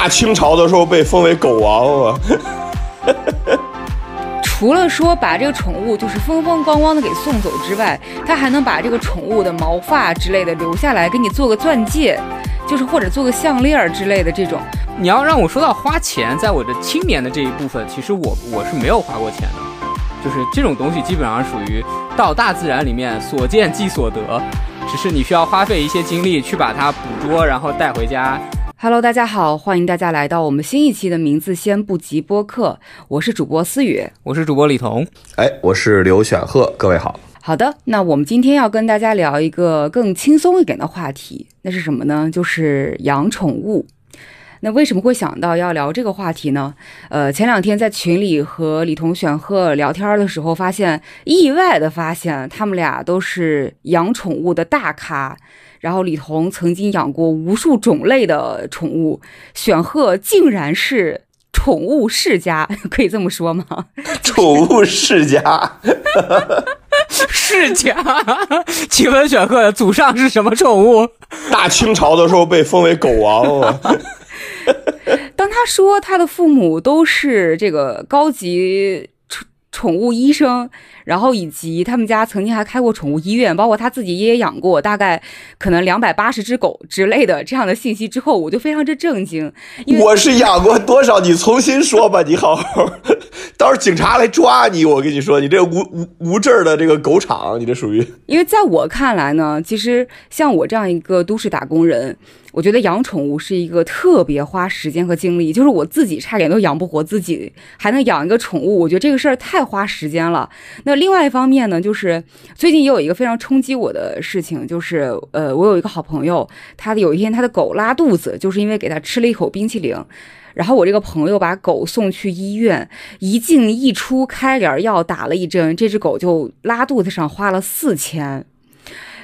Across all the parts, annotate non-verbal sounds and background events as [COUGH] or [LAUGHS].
大清朝的时候被封为狗王啊。[LAUGHS] 除了说把这个宠物就是风风光光的给送走之外，他还能把这个宠物的毛发之类的留下来，给你做个钻戒，就是或者做个项链之类的这种。你要让我说到花钱，在我的青年的这一部分，其实我我是没有花过钱的，就是这种东西基本上属于到大自然里面所见即所得，只是你需要花费一些精力去把它捕捉，然后带回家。Hello，大家好，欢迎大家来到我们新一期的名字先不急播客，我是主播思雨，我是主播李彤，哎，我是刘选鹤，各位好。好的，那我们今天要跟大家聊一个更轻松一点的话题，那是什么呢？就是养宠物。那为什么会想到要聊这个话题呢？呃，前两天在群里和李彤、选鹤聊天的时候，发现意外的发现，他们俩都是养宠物的大咖。然后李彤曾经养过无数种类的宠物，选鹤竟然是宠物世家，[LAUGHS] 可以这么说吗？[LAUGHS] 宠物世家，世家，[LAUGHS] 请问选鹤的祖上是什么宠物？大清朝的时候被封为狗王。当他说他的父母都是这个高级宠宠物医生。然后以及他们家曾经还开过宠物医院，包括他自己也养过大概可能两百八十只狗之类的这样的信息之后，我就非常之震惊。我是养过多少？你重新说吧，你好好，到时候警察来抓你，我跟你说，你这无无无证的这个狗场，你这属于。因为在我看来呢，其实像我这样一个都市打工人。我觉得养宠物是一个特别花时间和精力，就是我自己差点都养不活自己，还能养一个宠物，我觉得这个事儿太花时间了。那另外一方面呢，就是最近也有一个非常冲击我的事情，就是呃，我有一个好朋友，他有一天他的狗拉肚子，就是因为给他吃了一口冰淇淋，然后我这个朋友把狗送去医院，一进一出开点药打了一针，这只狗就拉肚子上花了四千，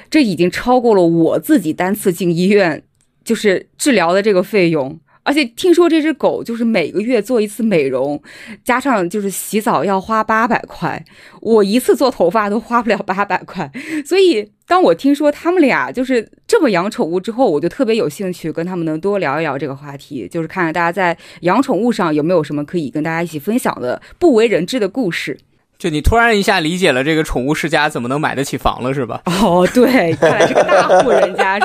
这已经超过了我自己单次进医院。就是治疗的这个费用，而且听说这只狗就是每个月做一次美容，加上就是洗澡要花八百块，我一次做头发都花不了八百块。所以当我听说他们俩就是这么养宠物之后，我就特别有兴趣跟他们能多聊一聊这个话题，就是看看大家在养宠物上有没有什么可以跟大家一起分享的不为人知的故事。就你突然一下理解了这个宠物世家怎么能买得起房了，是吧？哦，对，看来是个大户人家。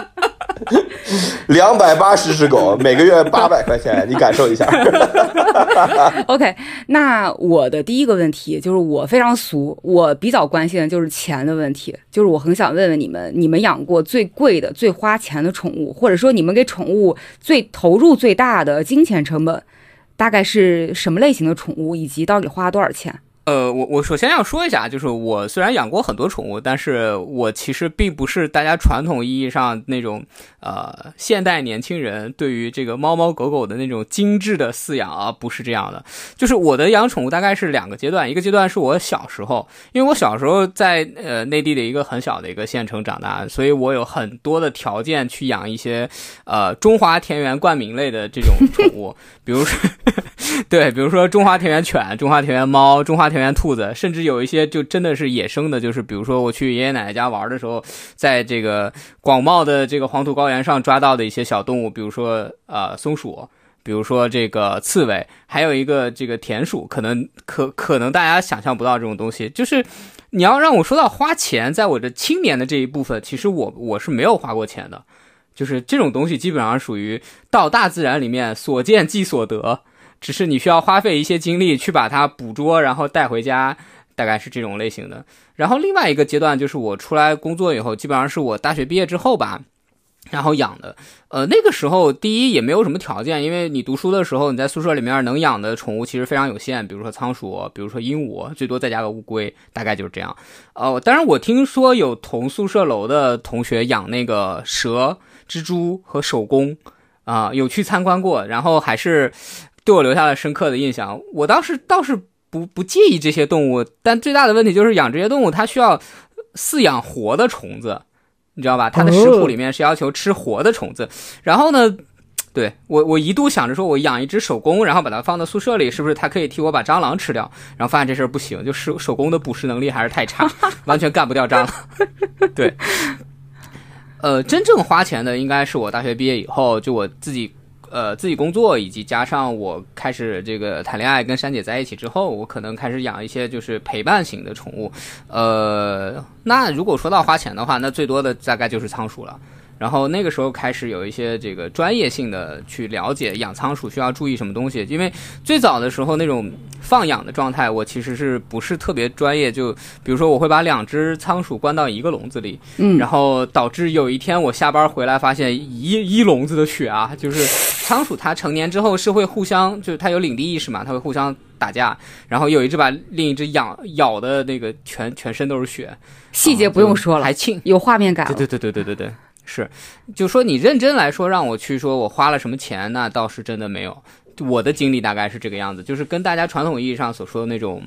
[LAUGHS] 两百八十只狗，每个月八百块钱，你感受一下。[LAUGHS] OK，那我的第一个问题就是我非常俗，我比较关心的就是钱的问题，就是我很想问问你们，你们养过最贵的、最花钱的宠物，或者说你们给宠物最投入最大的金钱成本，大概是什么类型的宠物，以及到底花了多少钱？呃，我我首先要说一下，就是我虽然养过很多宠物，但是我其实并不是大家传统意义上那种呃现代年轻人对于这个猫猫狗狗的那种精致的饲养啊，不是这样的。就是我的养宠物大概是两个阶段，一个阶段是我小时候，因为我小时候在呃内地的一个很小的一个县城长大，所以我有很多的条件去养一些呃中华田园冠名类的这种宠物，比如说 [LAUGHS] 对，比如说中华田园犬、中华田园猫、中华。田园兔子，甚至有一些就真的是野生的，就是比如说我去爷爷奶奶家玩的时候，在这个广袤的这个黄土高原上抓到的一些小动物，比如说呃松鼠，比如说这个刺猬，还有一个这个田鼠，可能可可能大家想象不到这种东西。就是你要让我说到花钱，在我的青年的这一部分，其实我我是没有花过钱的，就是这种东西基本上属于到大自然里面所见即所得。只是你需要花费一些精力去把它捕捉，然后带回家，大概是这种类型的。然后另外一个阶段就是我出来工作以后，基本上是我大学毕业之后吧，然后养的。呃，那个时候第一也没有什么条件，因为你读书的时候你在宿舍里面能养的宠物其实非常有限，比如说仓鼠，比如说鹦鹉，最多再加个乌龟，大概就是这样。呃，当然我听说有同宿舍楼的同学养那个蛇、蜘蛛和手工，啊，有去参观过，然后还是。对我留下了深刻的印象。我当时倒是不不介意这些动物，但最大的问题就是养这些动物，它需要饲养活的虫子，你知道吧？它的食谱里面是要求吃活的虫子。然后呢，对我我一度想着说，我养一只手工，然后把它放到宿舍里，是不是它可以替我把蟑螂吃掉？然后发现这事儿不行，就是手工的捕食能力还是太差，[LAUGHS] 完全干不掉蟑螂。对，呃，真正花钱的应该是我大学毕业以后，就我自己。呃自己工作，以及加上我开始这个谈恋爱，跟珊姐在一起之后，我可能开始养一些就是陪伴型的宠物。呃，那如果说到花钱的话，那最多的大概就是仓鼠了。然后那个时候开始有一些这个专业性的去了解养仓鼠需要注意什么东西，因为最早的时候那种放养的状态，我其实是不是特别专业？就比如说我会把两只仓鼠关到一个笼子里，嗯，然后导致有一天我下班回来发现一一笼子的血啊，就是仓鼠它成年之后是会互相，就是它有领地意识嘛，它会互相打架，然后有一只把另一只咬咬的那个全全身都是血，细节不用说了，还庆有画面感。对对对对对对对。是，就说你认真来说，让我去说我花了什么钱，那倒是真的没有。我的经历大概是这个样子，就是跟大家传统意义上所说的那种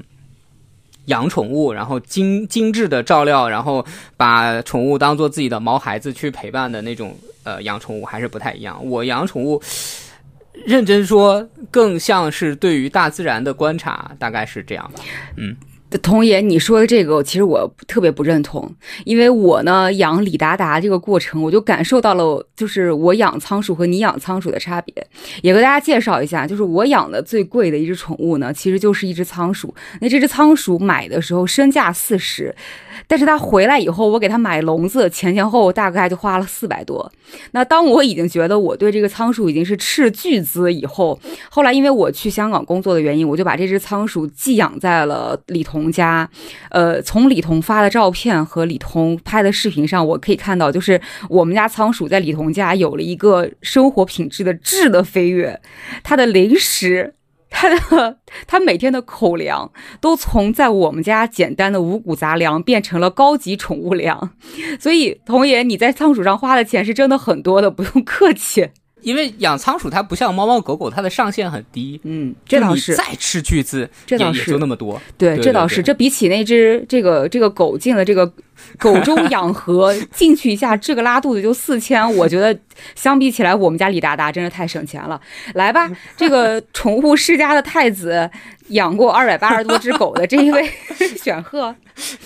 养宠物，然后精精致的照料，然后把宠物当做自己的毛孩子去陪伴的那种呃养宠物还是不太一样。我养宠物，认真说更像是对于大自然的观察，大概是这样的。嗯。童爷，你说的这个，其实我特别不认同，因为我呢养李达达这个过程，我就感受到了，就是我养仓鼠和你养仓鼠的差别。也给大家介绍一下，就是我养的最贵的一只宠物呢，其实就是一只仓鼠。那这只仓鼠买的时候身价四十。但是他回来以后，我给他买笼子，前前后后大概就花了四百多。那当我已经觉得我对这个仓鼠已经是斥巨资以后，后来因为我去香港工作的原因，我就把这只仓鼠寄养在了李彤家。呃，从李彤发的照片和李彤拍的视频上，我可以看到，就是我们家仓鼠在李彤家有了一个生活品质的质的飞跃，它的零食。他的他每天的口粮都从在我们家简单的五谷杂粮变成了高级宠物粮，所以童爷你在仓鼠上花的钱是真的很多的，不用客气。因为养仓鼠它不像猫猫狗狗，它的上限很低。嗯，这倒是。再斥巨资，这倒是就那么多。对，这倒是。这比起那只这个这个狗进了这个 [LAUGHS] 狗中养和进去一下，这个拉肚子就四千，我觉得相比起来，我们家李达达真是太省钱了。来吧，这个宠物世家的太子。养过二百八十多只狗的这一位 [LAUGHS] 选鹤，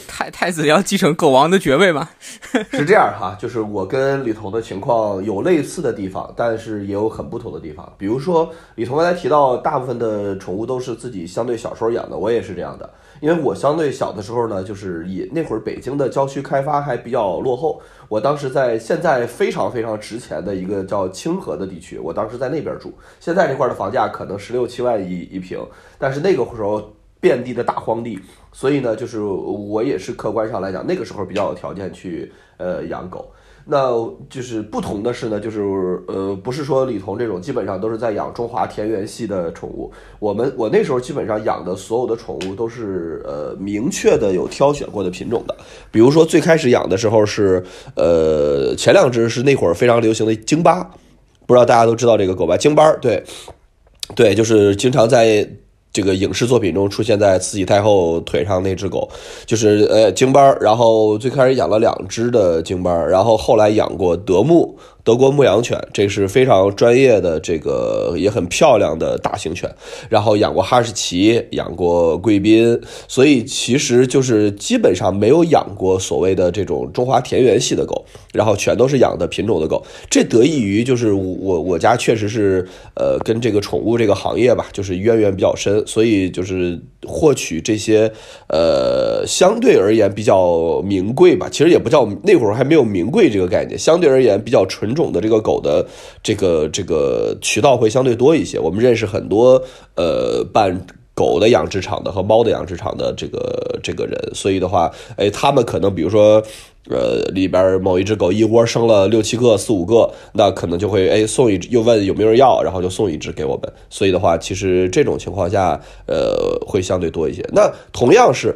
太太子要继承狗王的爵位吗？[LAUGHS] 是这样哈，就是我跟李彤的情况有类似的地方，但是也有很不同的地方。比如说，李彤刚才提到，大部分的宠物都是自己相对小时候养的，我也是这样的。因为我相对小的时候呢，就是也那会儿北京的郊区开发还比较落后。我当时在现在非常非常值钱的一个叫清河的地区，我当时在那边住。现在这块的房价可能十六七万一一平，但是那个时候遍地的大荒地，所以呢，就是我也是客观上来讲，那个时候比较有条件去呃养狗。那就是不同的是呢，就是呃，不是说李彤这种基本上都是在养中华田园系的宠物。我们我那时候基本上养的所有的宠物都是呃明确的有挑选过的品种的。比如说最开始养的时候是呃前两只是那会儿非常流行的京巴，不知道大家都知道这个狗吧？京巴，对，对，就是经常在。这个影视作品中出现在慈禧太后腿上那只狗，就是呃京巴然后最开始养了两只的京巴然后后来养过德牧。德国牧羊犬，这是非常专业的，这个也很漂亮的大型犬。然后养过哈士奇，养过贵宾，所以其实就是基本上没有养过所谓的这种中华田园系的狗，然后全都是养的品种的狗。这得益于就是我我家确实是呃跟这个宠物这个行业吧，就是渊源比较深，所以就是获取这些呃相对而言比较名贵吧，其实也不叫那会儿还没有名贵这个概念，相对而言比较纯。品种的这个狗的这个这个渠道会相对多一些。我们认识很多呃办狗的养殖场的和猫的养殖场的这个这个人，所以的话，哎，他们可能比如说呃里边某一只狗一窝生了六七个、四五个，那可能就会哎送一只，又问有没有人要，然后就送一只给我们。所以的话，其实这种情况下呃会相对多一些。那同样是。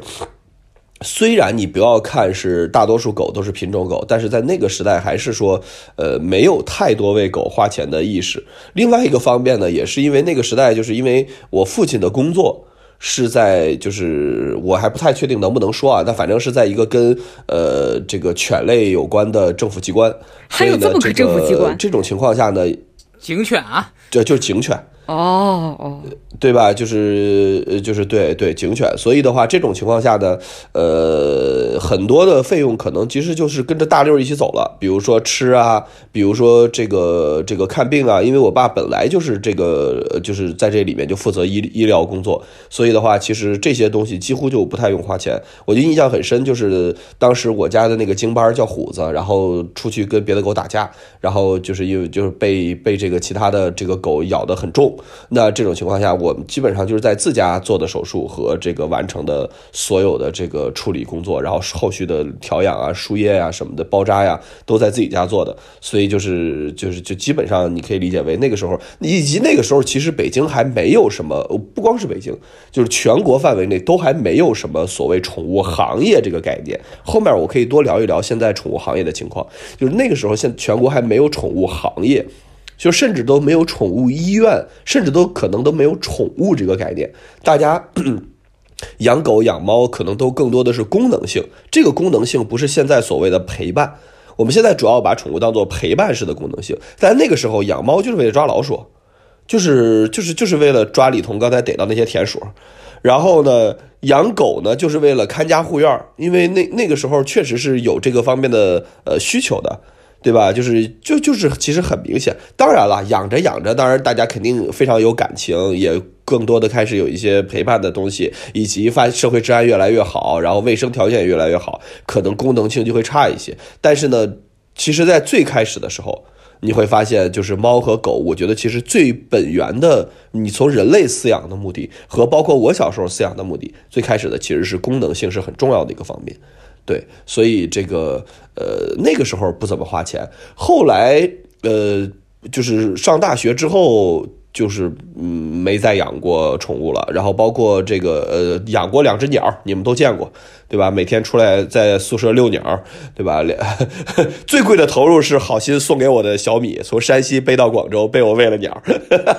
虽然你不要看是大多数狗都是品种狗，但是在那个时代还是说，呃，没有太多为狗花钱的意识。另外一个方面呢，也是因为那个时代，就是因为我父亲的工作是在，就是我还不太确定能不能说啊，但反正是在一个跟呃这个犬类有关的政府机关。还有这么个政府机关？这种情况下呢，警犬啊，对，就是警犬。哦哦，对吧？就是，就是对对警犬，所以的话，这种情况下呢，呃，很多的费用可能其实就是跟着大溜一起走了，比如说吃啊，比如说这个这个看病啊，因为我爸本来就是这个就是在这里面就负责医医疗工作，所以的话，其实这些东西几乎就不太用花钱。我就印象很深，就是当时我家的那个京巴叫虎子，然后出去跟别的狗打架，然后就是因为就是被被这个其他的这个狗咬得很重。那这种情况下，我们基本上就是在自家做的手术和这个完成的所有的这个处理工作，然后后续的调养啊、输液啊什么的、包扎呀，都在自己家做的。所以就是就是就基本上你可以理解为那个时候，以及那个时候其实北京还没有什么，不光是北京，就是全国范围内都还没有什么所谓宠物行业这个概念。后面我可以多聊一聊现在宠物行业的情况，就是那个时候现全国还没有宠物行业。就甚至都没有宠物医院，甚至都可能都没有宠物这个概念。大家 [CLEARS THROAT] 养狗养猫可能都更多的是功能性，这个功能性不是现在所谓的陪伴。我们现在主要把宠物当做陪伴式的功能性，但那个时候养猫就是为了抓老鼠，就是就是就是为了抓李彤刚才逮到那些田鼠。然后呢，养狗呢就是为了看家护院，因为那那个时候确实是有这个方面的呃需求的。对吧？就是就就是其实很明显。当然了，养着养着，当然大家肯定非常有感情，也更多的开始有一些陪伴的东西，以及发社会治安越来越好，然后卫生条件也越来越好，可能功能性就会差一些。但是呢，其实，在最开始的时候，你会发现，就是猫和狗，我觉得其实最本源的，你从人类饲养的目的和包括我小时候饲养的目的，最开始的其实是功能性是很重要的一个方面。对，所以这个呃那个时候不怎么花钱，后来呃就是上大学之后，就是嗯没再养过宠物了，然后包括这个呃养过两只鸟，你们都见过，对吧？每天出来在宿舍遛鸟，对吧？[LAUGHS] 最贵的投入是好心送给我的小米，从山西背到广州，被我喂了鸟，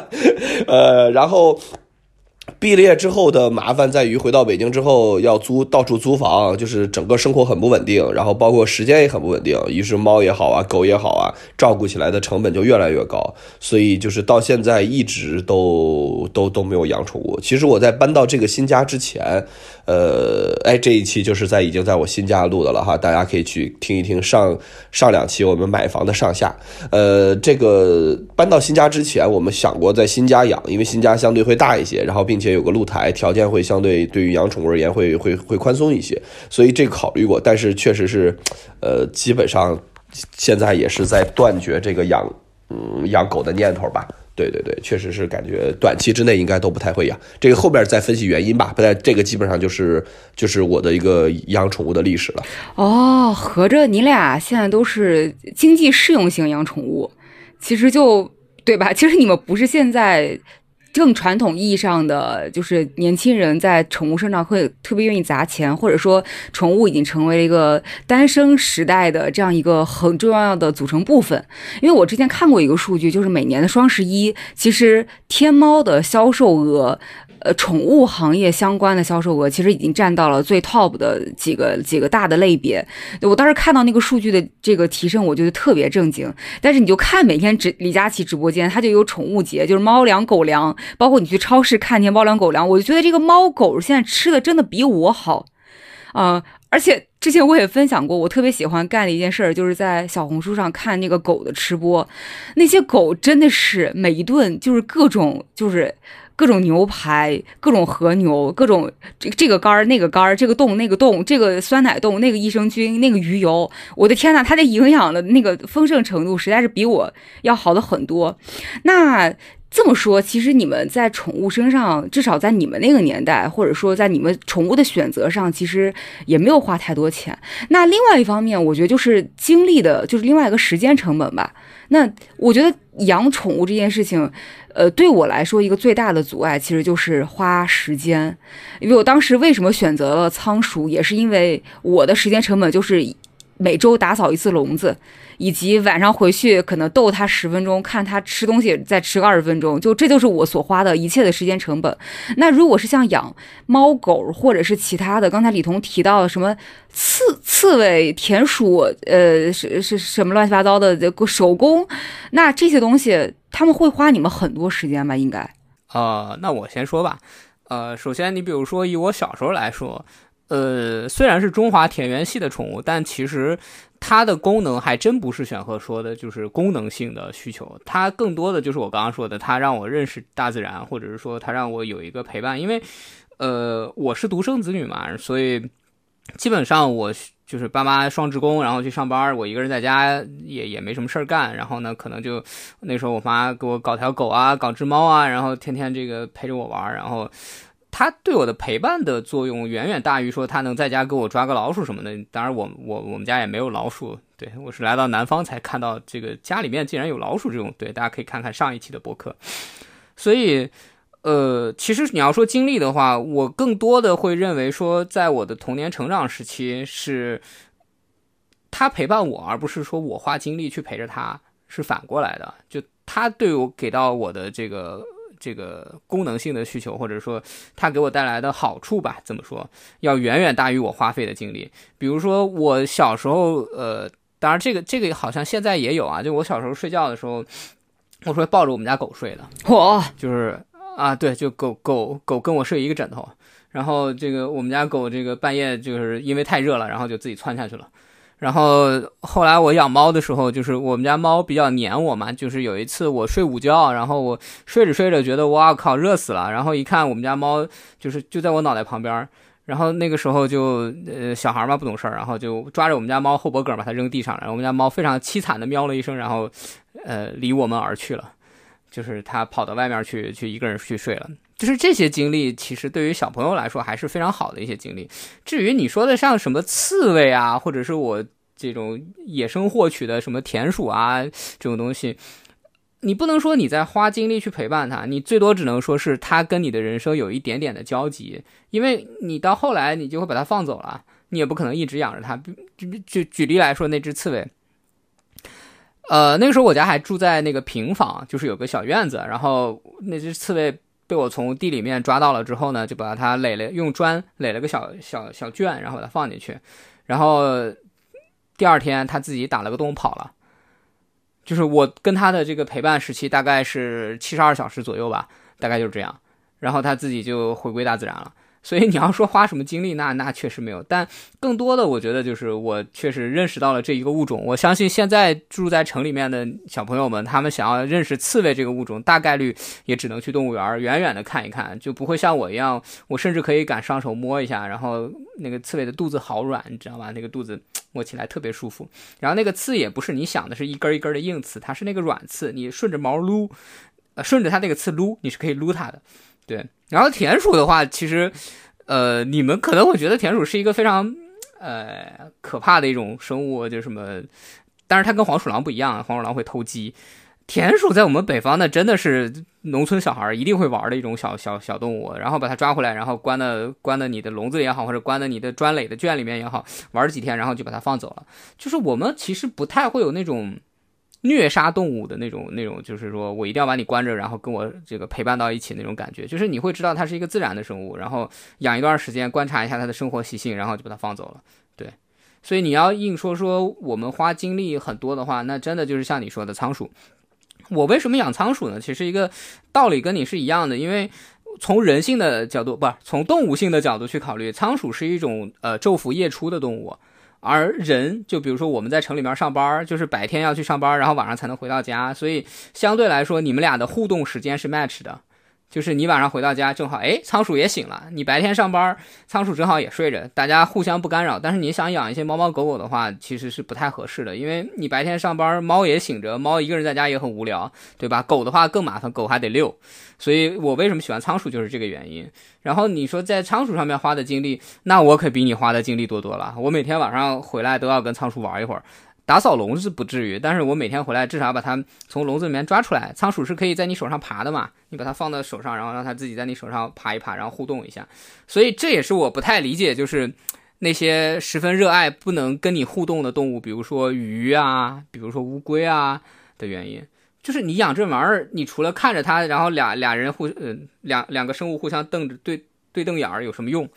[LAUGHS] 呃，然后。毕业之后的麻烦在于，回到北京之后要租到处租房，就是整个生活很不稳定，然后包括时间也很不稳定。于是猫也好啊，狗也好啊，照顾起来的成本就越来越高。所以就是到现在一直都都都没有养宠物。其实我在搬到这个新家之前，呃，哎，这一期就是在已经在我新家录的了哈，大家可以去听一听上上两期我们买房的上下。呃，这个搬到新家之前，我们想过在新家养，因为新家相对会大一些，然后并。且有个露台，条件会相对对于养宠物而言会会会宽松一些，所以这个考虑过，但是确实是，呃，基本上现在也是在断绝这个养嗯养狗的念头吧。对对对，确实是感觉短期之内应该都不太会养。这个后边再分析原因吧。不在这个基本上就是就是我的一个养宠物的历史了。哦，合着你俩现在都是经济适用型养宠物，其实就对吧？其实你们不是现在。更传统意义上的，就是年轻人在宠物身上会特别愿意砸钱，或者说宠物已经成为了一个单身时代的这样一个很重要的组成部分。因为我之前看过一个数据，就是每年的双十一，其实天猫的销售额。呃，宠物行业相关的销售额其实已经占到了最 top 的几个几个大的类别。我当时看到那个数据的这个提升，我觉得特别震惊。但是你就看每天直李佳琦直播间，他就有宠物节，就是猫粮、狗粮，包括你去超市看见猫粮、狗粮，我就觉得这个猫狗现在吃的真的比我好啊！而且之前我也分享过，我特别喜欢干的一件事儿，就是在小红书上看那个狗的吃播，那些狗真的是每一顿就是各种就是。各种牛排，各种和牛，各种这这个肝儿那个肝儿，这个冻那个冻，这个酸奶冻那个益生菌那个鱼油，我的天呐，它的营养的那个丰盛程度实在是比我要好的很多。那这么说，其实你们在宠物身上，至少在你们那个年代，或者说在你们宠物的选择上，其实也没有花太多钱。那另外一方面，我觉得就是精力的，就是另外一个时间成本吧。那我觉得养宠物这件事情。呃，对我来说，一个最大的阻碍其实就是花时间，因为我当时为什么选择了仓鼠，也是因为我的时间成本就是每周打扫一次笼子，以及晚上回去可能逗它十分钟，看它吃东西再吃个二十分钟，就这就是我所花的一切的时间成本。那如果是像养猫狗或者是其他的，刚才李彤提到什么刺刺猬、田鼠，呃，是是什么乱七八糟的这个手工，那这些东西他们会花你们很多时间吧？应该。呃，那我先说吧。呃，首先你比如说以我小时候来说。呃，虽然是中华田园系的宠物，但其实它的功能还真不是选鹤说的，就是功能性的需求。它更多的就是我刚刚说的，它让我认识大自然，或者是说它让我有一个陪伴。因为，呃，我是独生子女嘛，所以基本上我就是爸妈双职工，然后去上班，我一个人在家也也没什么事儿干。然后呢，可能就那时候我妈给我搞条狗啊，搞只猫啊，然后天天这个陪着我玩，然后。它对我的陪伴的作用远远大于说它能在家给我抓个老鼠什么的。当然，我我我们家也没有老鼠。对我是来到南方才看到这个家里面竟然有老鼠这种。对，大家可以看看上一期的博客。所以，呃，其实你要说经历的话，我更多的会认为说，在我的童年成长时期是他陪伴我，而不是说我花精力去陪着他，是反过来的。就他对我给到我的这个。这个功能性的需求，或者说它给我带来的好处吧，怎么说，要远远大于我花费的精力。比如说我小时候，呃，当然这个这个好像现在也有啊，就我小时候睡觉的时候，我会抱着我们家狗睡的。嚯，就是啊，对，就狗狗狗跟我睡一个枕头，然后这个我们家狗这个半夜就是因为太热了，然后就自己窜下去了。然后后来我养猫的时候，就是我们家猫比较黏我嘛。就是有一次我睡午觉，然后我睡着睡着觉得哇靠热死了，然后一看我们家猫就是就在我脑袋旁边，然后那个时候就呃小孩嘛不懂事儿，然后就抓着我们家猫后脖梗把它扔地上了。我们家猫非常凄惨的喵了一声，然后呃离我们而去了，就是它跑到外面去去一个人去睡了。就是这些经历，其实对于小朋友来说还是非常好的一些经历。至于你说的像什么刺猬啊，或者是我 [LAUGHS] 这种野生获取的什么田鼠啊这种东西，你不能说你在花精力去陪伴它，你最多只能说是它跟你的人生有一点点的交集，因为你到后来你就会把它放走了，你也不可能一直养着它。就举举例来说，那只刺猬，呃，那个时候我家还住在那个平房，就是有个小院子，然后那只刺猬。被我从地里面抓到了之后呢，就把它垒了，用砖垒了个小小小圈，然后把它放进去。然后第二天它自己打了个洞跑了。就是我跟它的这个陪伴时期大概是七十二小时左右吧，大概就是这样。然后它自己就回归大自然了。所以你要说花什么精力，那那确实没有。但更多的，我觉得就是我确实认识到了这一个物种。我相信现在住在城里面的小朋友们，他们想要认识刺猬这个物种，大概率也只能去动物园远远的看一看，就不会像我一样，我甚至可以敢上手摸一下。然后那个刺猬的肚子好软，你知道吧？那个肚子摸起来特别舒服。然后那个刺也不是你想的是一根一根的硬刺，它是那个软刺，你顺着毛撸，呃，顺着它那个刺撸，你是可以撸它的。对，然后田鼠的话，其实，呃，你们可能会觉得田鼠是一个非常，呃，可怕的一种生物，就什么，但是它跟黄鼠狼不一样，黄鼠狼会偷鸡，田鼠在我们北方呢，真的是农村小孩一定会玩的一种小小小动物，然后把它抓回来，然后关的关的你的笼子也好，或者关的你的砖垒的圈里面也好，玩几天，然后就把它放走了。就是我们其实不太会有那种。虐杀动物的那种、那种，就是说我一定要把你关着，然后跟我这个陪伴到一起那种感觉，就是你会知道它是一个自然的生物，然后养一段时间，观察一下它的生活习性，然后就把它放走了。对，所以你要硬说说我们花精力很多的话，那真的就是像你说的仓鼠。我为什么养仓鼠呢？其实一个道理跟你是一样的，因为从人性的角度，不是从动物性的角度去考虑，仓鼠是一种呃昼伏夜出的动物。而人，就比如说我们在城里面上班，就是白天要去上班，然后晚上才能回到家，所以相对来说，你们俩的互动时间是 match 的。就是你晚上回到家正好，哎，仓鼠也醒了。你白天上班，仓鼠正好也睡着，大家互相不干扰。但是你想养一些猫猫狗狗的话，其实是不太合适的，因为你白天上班，猫也醒着，猫一个人在家也很无聊，对吧？狗的话更麻烦，狗还得遛。所以我为什么喜欢仓鼠，就是这个原因。然后你说在仓鼠上面花的精力，那我可比你花的精力多多了。我每天晚上回来都要跟仓鼠玩一会儿。打扫笼子不至于，但是我每天回来至少把它从笼子里面抓出来。仓鼠是可以在你手上爬的嘛？你把它放到手上，然后让它自己在你手上爬一爬，然后互动一下。所以这也是我不太理解，就是那些十分热爱不能跟你互动的动物，比如说鱼啊，比如说乌龟啊的原因。就是你养这玩意儿，你除了看着它，然后俩俩人互呃两两个生物互相瞪着对对瞪眼儿有什么用？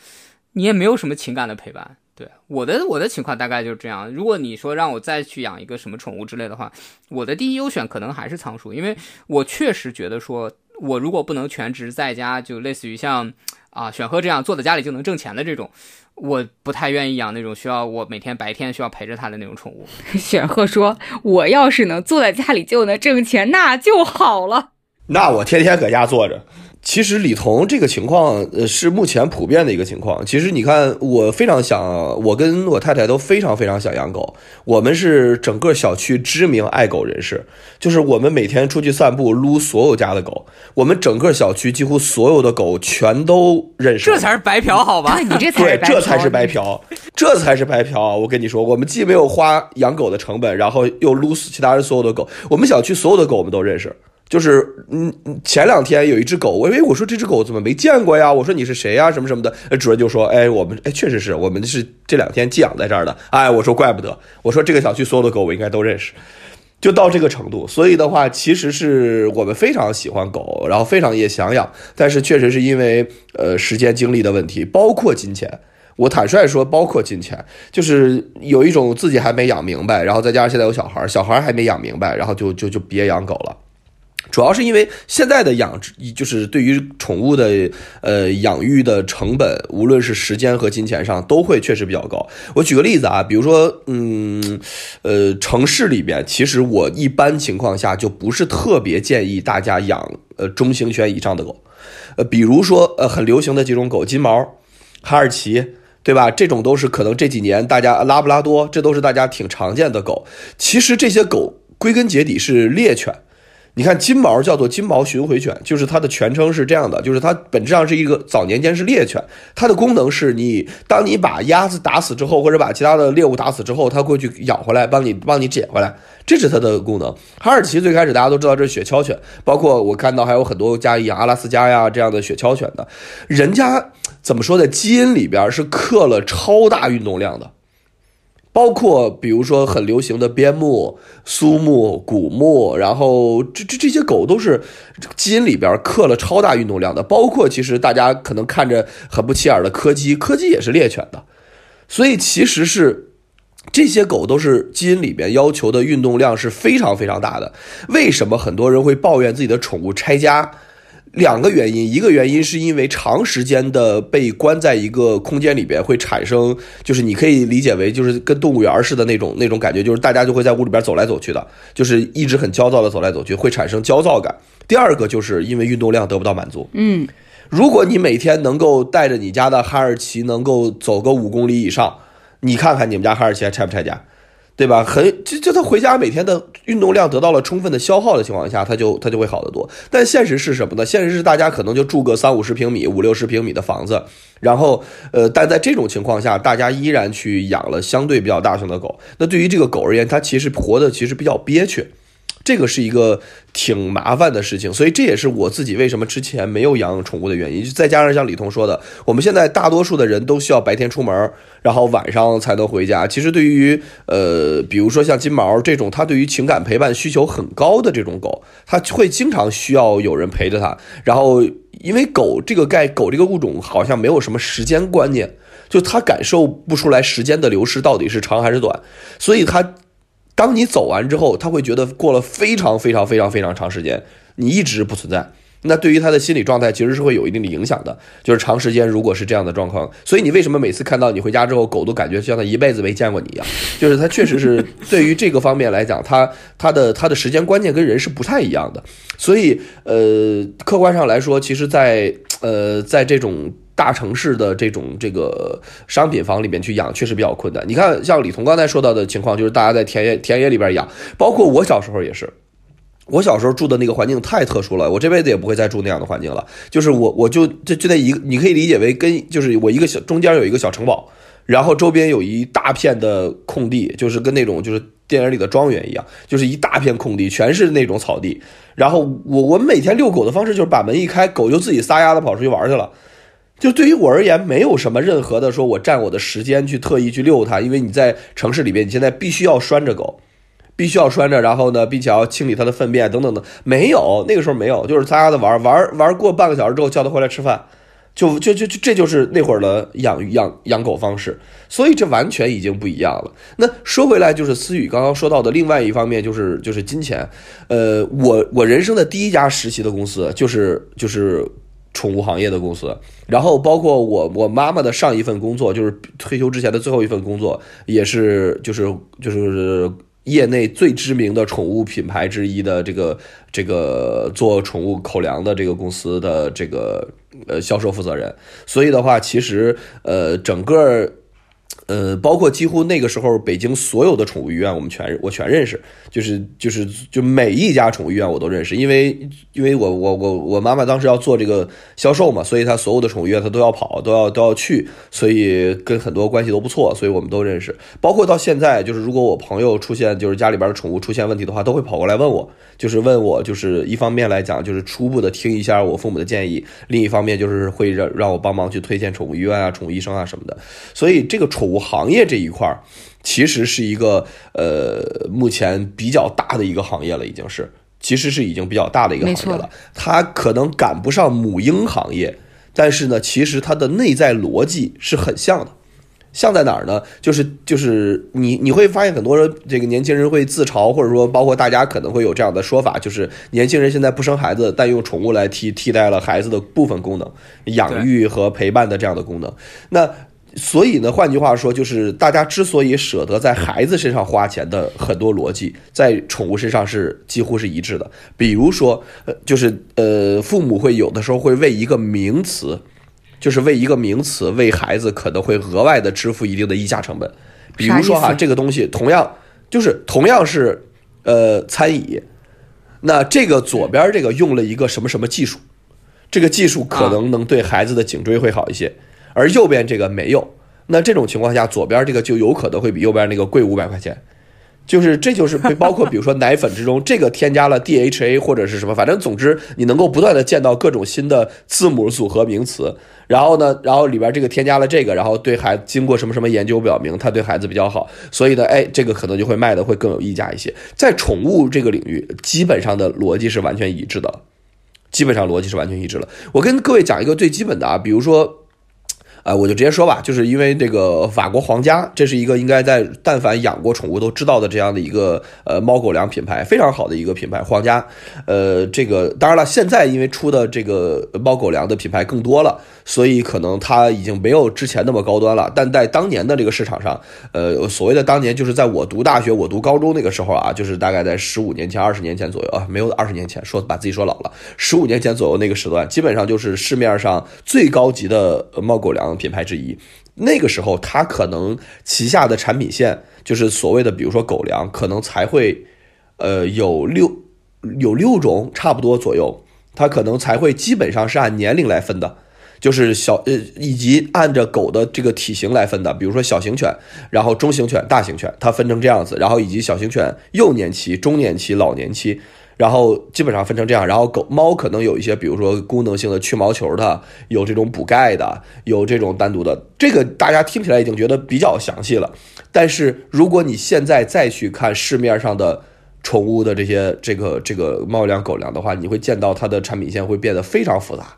你也没有什么情感的陪伴。对我的我的情况大概就是这样。如果你说让我再去养一个什么宠物之类的话，我的第一优选可能还是仓鼠，因为我确实觉得说，我如果不能全职在家，就类似于像啊选鹤这样坐在家里就能挣钱的这种。我不太愿意养那种需要我每天白天需要陪着它的那种宠物。[LAUGHS] 选鹤说：“我要是能坐在家里就能挣钱，那就好了。那我天天搁家坐着。”其实李彤这个情况，呃，是目前普遍的一个情况。其实你看，我非常想，我跟我太太都非常非常想养狗。我们是整个小区知名爱狗人士，就是我们每天出去散步撸所有家的狗，我们整个小区几乎所有的狗全都认识。[LAUGHS] 这才是白嫖，好吧？你这才对，这才是白嫖，这才是白嫖。我跟你说，我们既没有花养狗的成本，然后又撸死其他人所有的狗，我们小区所有的狗我们都认识。就是嗯，前两天有一只狗，我以为我说这只狗怎么没见过呀？我说你是谁呀？什么什么的，主任就说，哎，我们哎确实是我们是这两天寄养在这儿的。哎，我说怪不得，我说这个小区所有的狗我应该都认识，就到这个程度。所以的话，其实是我们非常喜欢狗，然后非常也想养，但是确实是因为呃时间精力的问题，包括金钱。我坦率说，包括金钱，就是有一种自己还没养明白，然后再加上现在有小孩，小孩还没养明白，然后就就就别养狗了。主要是因为现在的养殖，就是对于宠物的呃养育的成本，无论是时间和金钱上，都会确实比较高。我举个例子啊，比如说，嗯，呃，城市里边，其实我一般情况下就不是特别建议大家养呃中型犬以上的狗，呃，比如说呃很流行的几种狗，金毛、哈士奇，对吧？这种都是可能这几年大家拉布拉多，这都是大家挺常见的狗。其实这些狗归根结底是猎犬。你看金毛叫做金毛巡回犬，就是它的全称是这样的，就是它本质上是一个早年间是猎犬，它的功能是你当你把鸭子打死之后，或者把其他的猎物打死之后，它会去咬回来，帮你帮你捡回来，这是它的功能。哈士奇最开始大家都知道这是雪橇犬，包括我看到还有很多家养阿拉斯加呀这样的雪橇犬的，人家怎么说在？基因里边是刻了超大运动量的。包括比如说很流行的边牧、苏牧、古牧，然后这这这些狗都是基因里边刻了超大运动量的。包括其实大家可能看着很不起眼的柯基，柯基也是猎犬的，所以其实是这些狗都是基因里边要求的运动量是非常非常大的。为什么很多人会抱怨自己的宠物拆家？两个原因，一个原因是因为长时间的被关在一个空间里边会产生，就是你可以理解为就是跟动物园似的那种那种感觉，就是大家就会在屋里边走来走去的，就是一直很焦躁的走来走去，会产生焦躁感。第二个就是因为运动量得不到满足。嗯，如果你每天能够带着你家的哈士奇能够走个五公里以上，你看看你们家哈士奇还拆不拆家？对吧？很就就他回家每天的运动量得到了充分的消耗的情况下，他就他就会好得多。但现实是什么呢？现实是大家可能就住个三五十平米、五六十平米的房子，然后呃，但在这种情况下，大家依然去养了相对比较大型的狗。那对于这个狗而言，它其实活的其实比较憋屈。这个是一个挺麻烦的事情，所以这也是我自己为什么之前没有养宠物的原因。再加上像李彤说的，我们现在大多数的人都需要白天出门，然后晚上才能回家。其实对于呃，比如说像金毛这种，它对于情感陪伴需求很高的这种狗，它会经常需要有人陪着它。然后因为狗这个概狗这个物种好像没有什么时间观念，就它感受不出来时间的流逝到底是长还是短，所以它。当你走完之后，他会觉得过了非常非常非常非常长时间，你一直不存在。那对于他的心理状态其实是会有一定的影响的。就是长时间如果是这样的状况，所以你为什么每次看到你回家之后，狗都感觉像他一辈子没见过你一样？就是他确实是 [LAUGHS] 对于这个方面来讲，他他的他的时间观念跟人是不太一样的。所以呃，客观上来说，其实，在呃在这种。大城市的这种这个商品房里面去养确实比较困难。你看，像李彤刚才说到的情况，就是大家在田野田野里边养，包括我小时候也是。我小时候住的那个环境太特殊了，我这辈子也不会再住那样的环境了。就是我我就就就在一个，你可以理解为跟就是我一个小中间有一个小城堡，然后周边有一大片的空地，就是跟那种就是电影里的庄园一样，就是一大片空地，全是那种草地。然后我我们每天遛狗的方式就是把门一开，狗就自己撒丫子跑出去玩去了。就对于我而言，没有什么任何的说我占我的时间去特意去遛它，因为你在城市里边，你现在必须要拴着狗，必须要拴着，然后呢，并且要清理它的粪便等等的，没有那个时候没有，就是撒丫子玩玩玩过半个小时之后叫它回来吃饭，就就就就这就是那会儿的养养养狗方式，所以这完全已经不一样了。那说回来，就是思雨刚刚说到的另外一方面，就是就是金钱。呃，我我人生的第一家实习的公司就是就是。宠物行业的公司，然后包括我我妈妈的上一份工作，就是退休之前的最后一份工作，也是就是就是业内最知名的宠物品牌之一的这个这个做宠物口粮的这个公司的这个呃销售负责人，所以的话，其实呃整个。呃，包括几乎那个时候，北京所有的宠物医院，我们全我全认识，就是就是就每一家宠物医院我都认识，因为因为我我我我妈妈当时要做这个销售嘛，所以她所有的宠物医院她都要跑，都要都要去，所以跟很多关系都不错，所以我们都认识。包括到现在，就是如果我朋友出现就是家里边的宠物出现问题的话，都会跑过来问我，就是问我，就是一方面来讲就是初步的听一下我父母的建议，另一方面就是会让让我帮忙去推荐宠物医院啊、宠物医生啊什么的。所以这个宠物。行业这一块儿，其实是一个呃，目前比较大的一个行业了，已经是，其实是已经比较大的一个行业了。它可能赶不上母婴行业，但是呢，其实它的内在逻辑是很像的。像在哪儿呢？就是就是你你会发现很多人这个年轻人会自嘲，或者说包括大家可能会有这样的说法，就是年轻人现在不生孩子，但用宠物来替替代了孩子的部分功能，养育和陪伴的这样的功能。那所以呢，换句话说，就是大家之所以舍得在孩子身上花钱的很多逻辑，在宠物身上是几乎是一致的。比如说，呃，就是呃，父母会有的时候会为一个名词，就是为一个名词为孩子可能会额外的支付一定的溢价成本。比如说哈，这个东西同样就是同样是呃餐椅，那这个左边这个用了一个什么什么技术，这个技术可能能对孩子的颈椎会好一些。而右边这个没有，那这种情况下，左边这个就有可能会比右边那个贵五百块钱，就是这就是包括比如说奶粉之中，这个添加了 DHA 或者是什么，反正总之你能够不断的见到各种新的字母组合名词，然后呢，然后里边这个添加了这个，然后对孩子经过什么什么研究表明它对孩子比较好，所以呢，哎，这个可能就会卖的会更有溢价一些。在宠物这个领域，基本上的逻辑是完全一致的，基本上逻辑是完全一致了。我跟各位讲一个最基本的啊，比如说。啊，我就直接说吧，就是因为这个法国皇家，这是一个应该在但凡养过宠物都知道的这样的一个呃猫狗粮品牌，非常好的一个品牌。皇家，呃，这个当然了，现在因为出的这个猫狗粮的品牌更多了，所以可能它已经没有之前那么高端了。但在当年的这个市场上，呃，所谓的当年就是在我读大学、我读高中那个时候啊，就是大概在十五年前、二十年前左右啊，没有二十年前，说把自己说老了，十五年前左右那个时段，基本上就是市面上最高级的猫狗粮。品牌之一，那个时候它可能旗下的产品线就是所谓的，比如说狗粮，可能才会，呃，有六有六种差不多左右，它可能才会基本上是按年龄来分的，就是小呃以及按着狗的这个体型来分的，比如说小型犬，然后中型犬、大型犬，它分成这样子，然后以及小型犬幼年期、中年期、老年期。然后基本上分成这样，然后狗猫可能有一些，比如说功能性的去毛球的，有这种补钙的，有这种单独的，这个大家听起来已经觉得比较详细了。但是如果你现在再去看市面上的宠物的这些这个这个猫粮狗粮的话，你会见到它的产品线会变得非常复杂，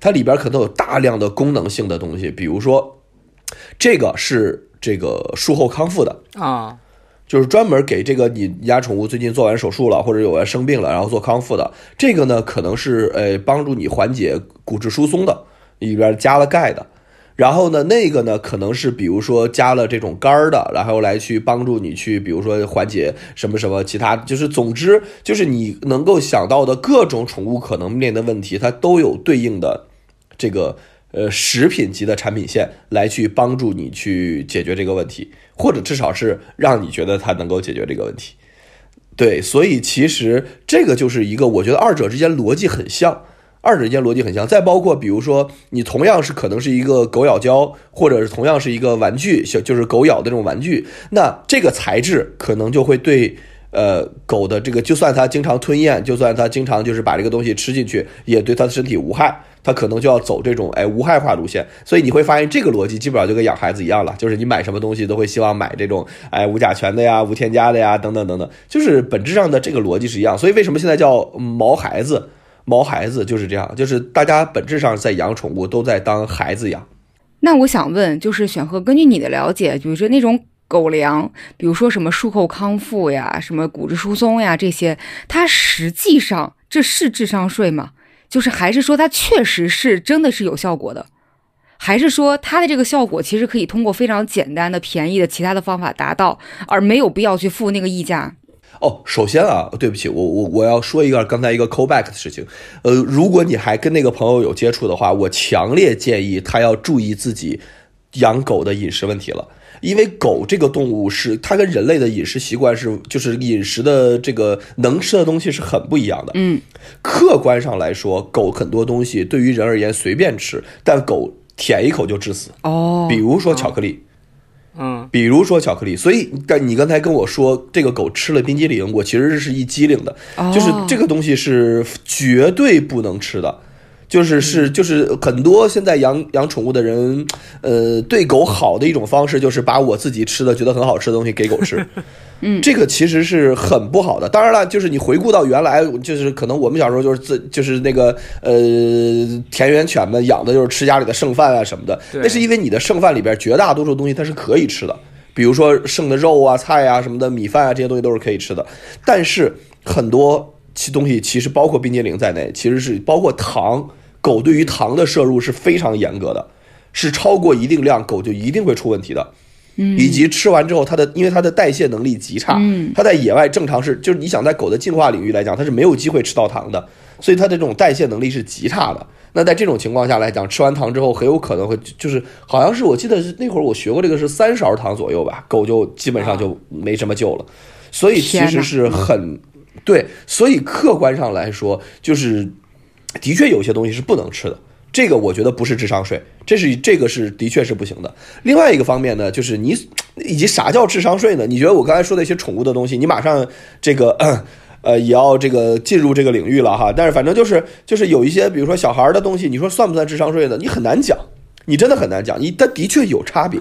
它里边可能有大量的功能性的东西，比如说这个是这个术后康复的啊。就是专门给这个你家宠物最近做完手术了，或者有人生病了，然后做康复的。这个呢，可能是呃帮助你缓解骨质疏松的，里边加了钙的。然后呢，那个呢，可能是比如说加了这种肝儿的，然后来去帮助你去，比如说缓解什么什么其他，就是总之就是你能够想到的各种宠物可能面临的问题，它都有对应的这个。呃，食品级的产品线来去帮助你去解决这个问题，或者至少是让你觉得它能够解决这个问题。对，所以其实这个就是一个，我觉得二者之间逻辑很像，二者之间逻辑很像。再包括比如说，你同样是可能是一个狗咬胶，或者是同样是一个玩具，小就是狗咬的这种玩具，那这个材质可能就会对呃，狗的这个，就算它经常吞咽，就算它经常就是把这个东西吃进去，也对它的身体无害，它可能就要走这种哎无害化路线。所以你会发现这个逻辑基本上就跟养孩子一样了，就是你买什么东西都会希望买这种哎无甲醛的呀、无添加的呀等等等等，就是本质上的这个逻辑是一样。所以为什么现在叫毛孩子？毛孩子就是这样，就是大家本质上在养宠物都在当孩子养。那我想问，就是选鹤，根据你的了解，比如说那种狗粮，比如说什么术后康复呀、什么骨质疏松呀这些，它实际上这是智商税吗？就是还是说它确实是真的是有效果的，还是说它的这个效果其实可以通过非常简单的、便宜的其他的方法达到，而没有必要去付那个溢价？哦，首先啊，对不起，我我我要说一个刚才一个 callback 的事情，呃，如果你还跟那个朋友有接触的话，我强烈建议他要注意自己养狗的饮食问题了，因为狗这个动物是它跟人类的饮食习惯是就是饮食的这个能吃的东西是很不一样的。嗯，客观上来说，狗很多东西对于人而言随便吃，但狗舔一口就致死。哦，比如说巧克力。嗯，比如说巧克力，所以但你刚才跟我说这个狗吃了冰激凌，我其实是一激灵的，哦就是这个东西是绝对不能吃的，就是是就是很多现在养养宠物的人，呃，对狗好的一种方式就是把我自己吃的觉得很好吃的东西给狗吃，[LAUGHS] 嗯。这个其实是很不好的。当然了，就是你回顾到原来，就是可能我们小时候就是自就是那个呃田园犬们养的就是吃家里的剩饭啊什么的，那是因为你的剩饭里边绝大多数东西它是可以吃的，比如说剩的肉啊、菜啊什么的、米饭啊这些东西都是可以吃的，但是很多其东西其实包括冰激凌在内，其实是包括糖，狗对于糖的摄入是非常严格的，是超过一定量狗就一定会出问题的。嗯以及吃完之后，它的因为它的代谢能力极差，嗯它在野外正常是就是你想在狗的进化领域来讲，它是没有机会吃到糖的，所以它的这种代谢能力是极差的。那在这种情况下来讲，吃完糖之后很有可能会就是好像是我记得是那会儿我学过这个是三勺糖左右吧，狗就基本上就没什么救了。所以其实是很对，所以客观上来说，就是的确有些东西是不能吃的。这个我觉得不是智商税，这是这个是的确是不行的。另外一个方面呢，就是你以及啥叫智商税呢？你觉得我刚才说的一些宠物的东西，你马上这个 [CLEARS THROAT] 呃也要这个进入这个领域了哈。但是反正就是就是有一些，比如说小孩的东西，你说算不算智商税呢？你很难讲，你真的很难讲。你它的确有差别，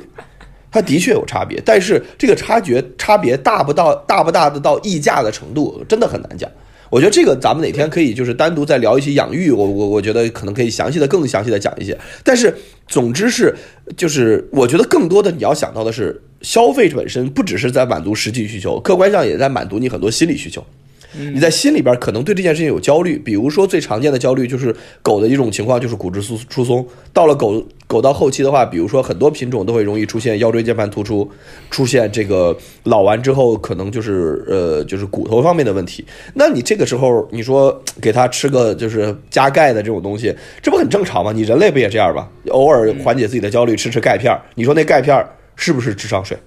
它的确有差别，但是这个差距差别大不到大不大的到溢价的程度，真的很难讲。我觉得这个咱们哪天可以就是单独再聊一些养育，我我我觉得可能可以详细的更详细的讲一些。但是总之是就是我觉得更多的你要想到的是，消费本身不只是在满足实际需求，客观上也在满足你很多心理需求。你在心里边可能对这件事情有焦虑，比如说最常见的焦虑就是狗的一种情况就是骨质疏疏松。到了狗狗到后期的话，比如说很多品种都会容易出现腰椎间盘突出，出现这个老完之后可能就是呃就是骨头方面的问题。那你这个时候你说给它吃个就是加钙的这种东西，这不很正常吗？你人类不也这样吧？偶尔缓解自己的焦虑，吃吃钙片。你说那钙片是不是智商税？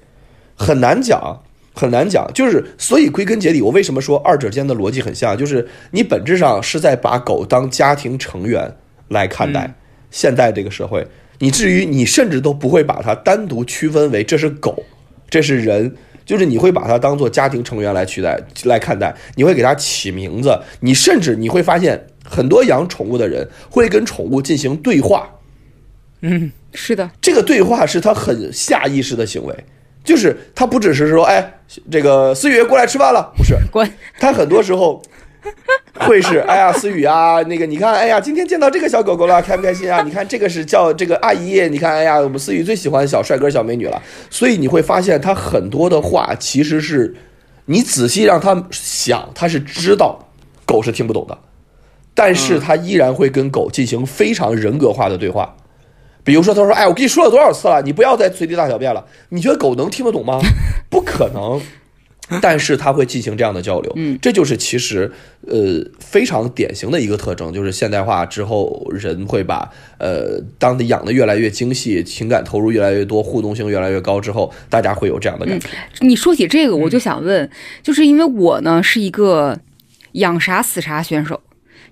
很难讲。很难讲，就是所以归根结底，我为什么说二者间的逻辑很像？就是你本质上是在把狗当家庭成员来看待。现在这个社会，你至于你甚至都不会把它单独区分为这是狗，这是人，就是你会把它当做家庭成员来取代来看待，你会给它起名字，你甚至你会发现很多养宠物的人会跟宠物进行对话，嗯是的，这个对话是他很下意识的行为，就是他不只是说，哎，这个思雨过来吃饭了，不是，滚，他很多时候会是，[LAUGHS] 哎呀，思雨啊，那个你看，哎呀，今天见到这个小狗狗了，开不开心啊？[LAUGHS] 你看这个是叫这个阿姨，你看，哎呀，我们思雨最喜欢小帅哥、小美女了。所以你会发现，他很多的话其实是你仔细让他想，他是知道狗是听不懂的，但是他依然会跟狗进行非常人格化的对话。比如说，他说：“哎，我跟你说了多少次了，你不要再随地大小便了。”你觉得狗能听得懂吗？[LAUGHS] 不可能。但是它会进行这样的交流，嗯，这就是其实呃非常典型的一个特征，就是现代化之后，人会把呃当你养的越来越精细，情感投入越来越多，互动性越来越高之后，大家会有这样的感觉。你说起这个，我就想问，就是因为我呢是一个养啥死啥选手，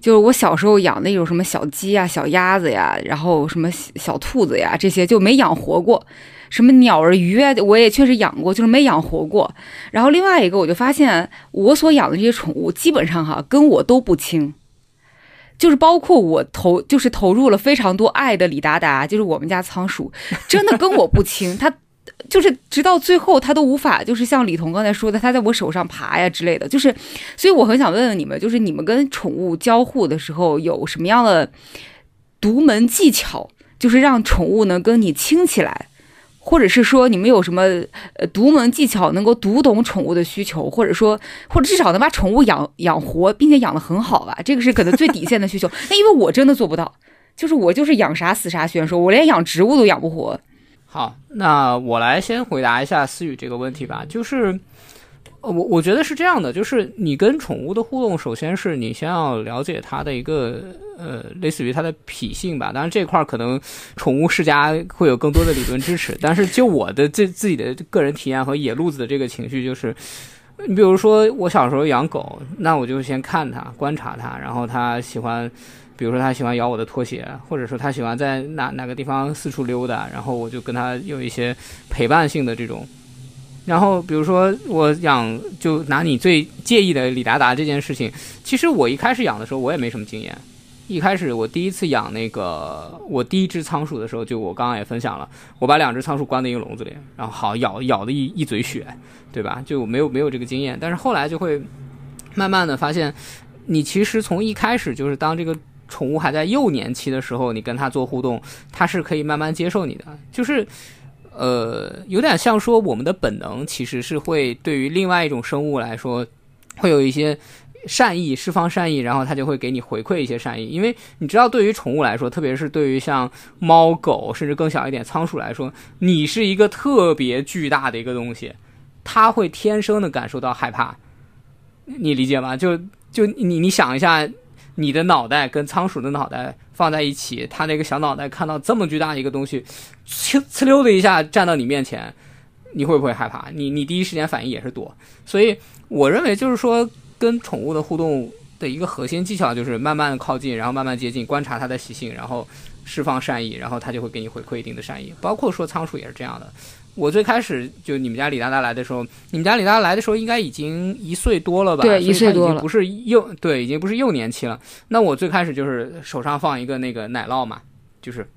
就是我小时候养那种什么小鸡呀、小鸭子呀，然后什么小兔子呀，这些就没养活过。什么鸟儿鱼啊，我也确实养过，就是没养活过。然后另外一个，我就发现我所养的这些宠物，基本上哈跟我都不亲。就是包括我投，就是投入了非常多爱的李达达，就是我们家仓鼠，真的跟我不亲。它就是直到最后，它都无法，就是像李彤刚才说的，它在我手上爬呀之类的。就是，所以我很想问问你们，就是你们跟宠物交互的时候有什么样的独门技巧，就是让宠物能跟你亲起来。或者是说你们有什么呃独门技巧，能够读懂宠物的需求，或者说或者至少能把宠物养养活，并且养得很好吧？这个是可能最底线的需求。[LAUGHS] 那因为我真的做不到，就是我就是养啥死啥选手，我连养植物都养不活。好，那我来先回答一下思雨这个问题吧，就是。我我觉得是这样的，就是你跟宠物的互动，首先是你先要了解它的一个呃，类似于它的脾性吧。当然这块可能宠物世家会有更多的理论支持，但是就我的这自己的个人体验和野路子的这个情绪，就是你比如说我小时候养狗，那我就先看它，观察它，然后它喜欢，比如说它喜欢咬我的拖鞋，或者说它喜欢在哪哪个地方四处溜达，然后我就跟它有一些陪伴性的这种。然后，比如说我养，就拿你最介意的李达达这件事情，其实我一开始养的时候，我也没什么经验。一开始我第一次养那个我第一只仓鼠的时候，就我刚刚也分享了，我把两只仓鼠关在一个笼子里，然后好咬咬的一一嘴血，对吧？就没有没有这个经验。但是后来就会慢慢的发现，你其实从一开始就是当这个宠物还在幼年期的时候，你跟它做互动，它是可以慢慢接受你的，就是。呃，有点像说我们的本能其实是会对于另外一种生物来说，会有一些善意，释放善意，然后它就会给你回馈一些善意。因为你知道，对于宠物来说，特别是对于像猫狗甚至更小一点仓鼠来说，你是一个特别巨大的一个东西，它会天生的感受到害怕。你理解吗？就就你你想一下。你的脑袋跟仓鼠的脑袋放在一起，它那个小脑袋看到这么巨大一个东西，呲呲溜的一下站到你面前，你会不会害怕？你你第一时间反应也是躲。所以我认为就是说，跟宠物的互动的一个核心技巧就是慢慢靠近，然后慢慢接近，观察它的习性，然后释放善意，然后它就会给你回馈一定的善意。包括说仓鼠也是这样的。我最开始就你们家李大大来的时候，你们家李大大来的时候应该已经一岁多了吧？对，一岁多了，不是幼，对，已经不是幼年期了。那我最开始就是手上放一个那个奶酪嘛，就是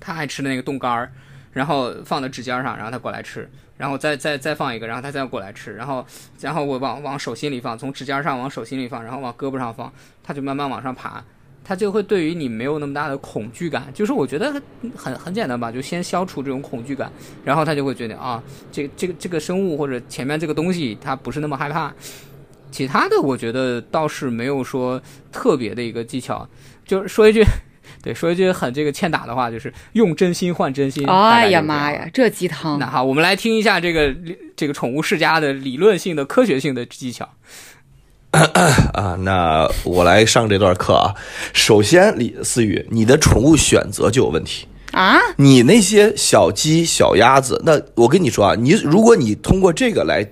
他爱吃的那个冻干儿，然后放在指尖上，然后他过来吃，然后再再再放一个，然后他再过来吃，然后然后我往往手心里放，从指尖上往手心里放，然后往胳膊上放，他就慢慢往上爬。它就会对于你没有那么大的恐惧感，就是我觉得很很简单吧，就先消除这种恐惧感，然后他就会觉得啊，这这个这个生物或者前面这个东西他不是那么害怕。其他的我觉得倒是没有说特别的一个技巧，就是说一句，[LAUGHS] 对，说一句很这个欠打的话，就是用真心换真心。哎呀妈呀，这鸡汤！那好，我们来听一下这个这个宠物世家的理论性的、科学性的技巧。[COUGHS] 啊，那我来上这段课啊。首先，李思雨，你的宠物选择就有问题啊。你那些小鸡、小鸭子，那我跟你说啊，你如果你通过这个来。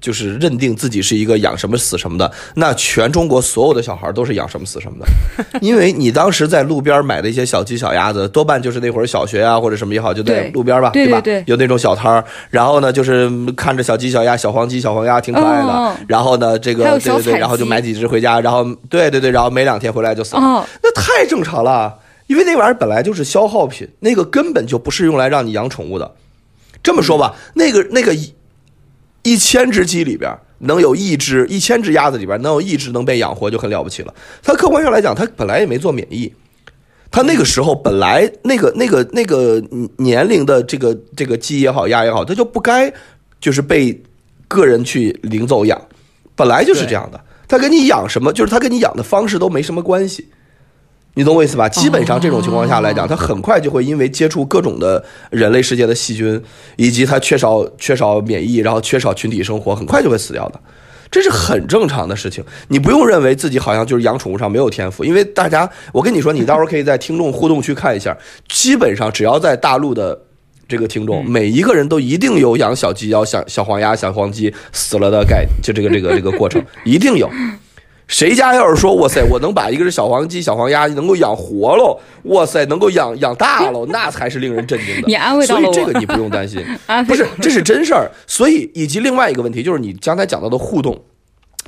就是认定自己是一个养什么死什么的，那全中国所有的小孩都是养什么死什么的，[LAUGHS] 因为你当时在路边买的一些小鸡小鸭子，多半就是那会儿小学啊或者什么也好，就在路边吧，对吧？有那种小摊儿，然后呢，就是看着小鸡小鸭、小黄鸡小黄鸭挺可爱的，然后呢，这个对对对，然后就买几只回家，然后对对对，然后没两天回来就死了，那太正常了，因为那玩意儿本来就是消耗品，那个根本就不是用来让你养宠物的。这么说吧，那个那个。一千只鸡里边能有一只，一千只鸭子里边能有一只能被养活就很了不起了。它客观上来讲，它本来也没做免疫，它那个时候本来那个那个那个年龄的这个这个鸡也好鸭也好，它就不该就是被个人去领走养，本来就是这样的。它跟你养什么，就是它跟你养的方式都没什么关系。你懂我意思吧？基本上这种情况下来讲，它很快就会因为接触各种的人类世界的细菌，以及它缺少缺少免疫，然后缺少群体生活，很快就会死掉的。这是很正常的事情。你不用认为自己好像就是养宠物上没有天赋，因为大家，我跟你说，你到时候可以在听众互动区看一下，基本上只要在大陆的这个听众，每一个人都一定有养小鸡、要小小黄鸭、小黄鸡死了的概，就这个这个这个过程一定有。谁家要是说哇塞，我能把一个是小黄鸡、小黄鸭能够养活喽，哇塞，能够养养大喽，[LAUGHS] 那才是令人震惊的。你安慰到了我，所以这个你不用担心，[LAUGHS] 啊，不是，这是真事儿。所以以及另外一个问题就是你刚才讲到的互动。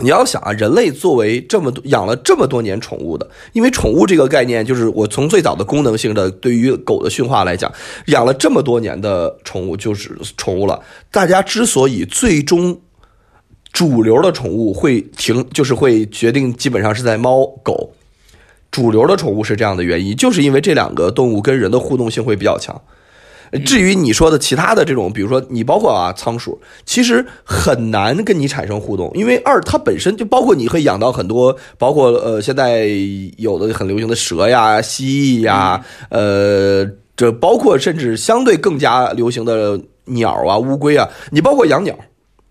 你要想啊，人类作为这么多养了这么多年宠物的，因为宠物这个概念，就是我从最早的功能性的对于狗的驯化来讲，养了这么多年的宠物就是宠物了。大家之所以最终主流的宠物会停，就是会决定基本上是在猫狗，主流的宠物是这样的原因，就是因为这两个动物跟人的互动性会比较强。至于你说的其他的这种，比如说你包括啊仓鼠，其实很难跟你产生互动，因为二它本身就包括你会养到很多，包括呃现在有的很流行的蛇呀、蜥蜴呀，呃，这包括甚至相对更加流行的鸟啊、乌龟啊，你包括养鸟，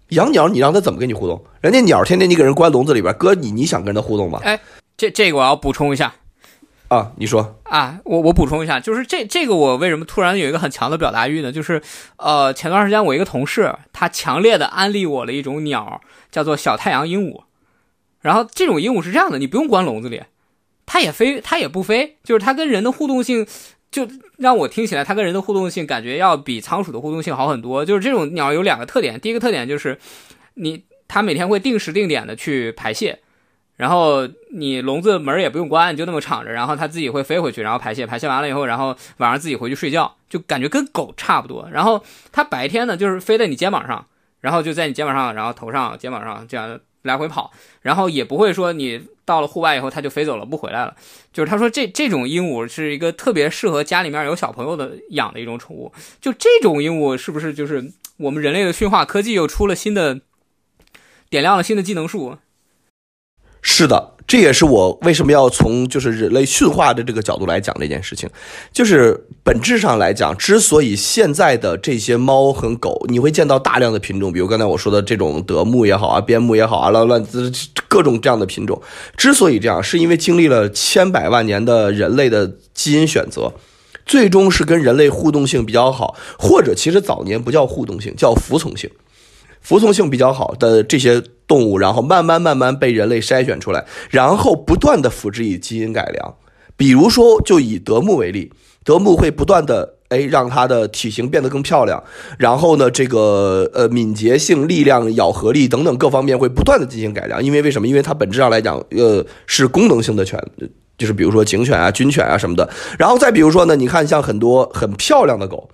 养鸟你让它怎么跟你互动？人家鸟天天你给人关笼子里边，哥你你想跟它互动吗？哎，这这个我要补充一下。啊，你说啊，我我补充一下，就是这这个我为什么突然有一个很强的表达欲呢？就是，呃，前段时间我一个同事，他强烈的安利我了一种鸟，叫做小太阳鹦鹉。然后这种鹦鹉是这样的，你不用关笼子里，它也飞，它也不飞，就是它跟人的互动性，就让我听起来它跟人的互动性感觉要比仓鼠的互动性好很多。就是这种鸟有两个特点，第一个特点就是你它每天会定时定点的去排泄。然后你笼子门也不用关，你就那么敞着，然后它自己会飞回去，然后排泄，排泄完了以后，然后晚上自己回去睡觉，就感觉跟狗差不多。然后它白天呢，就是飞在你肩膀上，然后就在你肩膀上，然后头上、肩膀上这样来回跑，然后也不会说你到了户外以后它就飞走了不回来了。就是他说这这种鹦鹉是一个特别适合家里面有小朋友的养的一种宠物。就这种鹦鹉是不是就是我们人类的驯化科技又出了新的，点亮了新的技能树？是的，这也是我为什么要从就是人类驯化的这个角度来讲这件事情。就是本质上来讲，之所以现在的这些猫和狗，你会见到大量的品种，比如刚才我说的这种德牧也好啊，边牧也好啊，乱乱各种这样的品种，之所以这样，是因为经历了千百万年的人类的基因选择，最终是跟人类互动性比较好，或者其实早年不叫互动性，叫服从性。服从性比较好的这些动物，然后慢慢慢慢被人类筛选出来，然后不断的辅之以基因改良。比如说，就以德牧为例，德牧会不断的哎让它的体型变得更漂亮，然后呢，这个呃敏捷性、力量、咬合力等等各方面会不断的进行改良。因为为什么？因为它本质上来讲，呃，是功能性的犬，就是比如说警犬啊、军犬啊什么的。然后再比如说呢，你看像很多很漂亮的狗。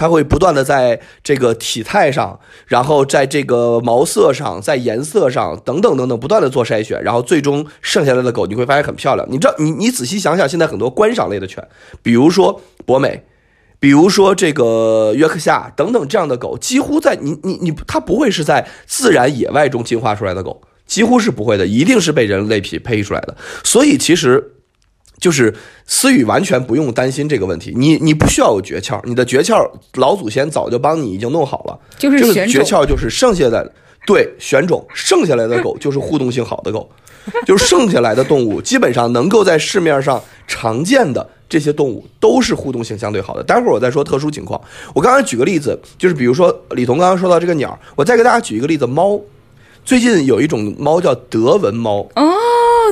它会不断的在这个体态上，然后在这个毛色上，在颜色上等等等等不断的做筛选，然后最终剩下来的狗你会发现很漂亮。你知道，你你仔细想想，现在很多观赏类的犬，比如说博美，比如说这个约克夏等等这样的狗，几乎在你你你它不会是在自然野外中进化出来的狗，几乎是不会的，一定是被人类匹配出来的。所以其实。就是思雨完全不用担心这个问题，你你不需要有诀窍，你的诀窍老祖先早就帮你已经弄好了。就是诀窍就是剩下的，对选种，剩下来的狗就是互动性好的狗，就是剩下来的动物基本上能够在市面上常见的这些动物都是互动性相对好的。待会儿我再说特殊情况，我刚才举个例子，就是比如说李彤刚刚说到这个鸟，我再给大家举一个例子，猫，最近有一种猫叫德文猫哦。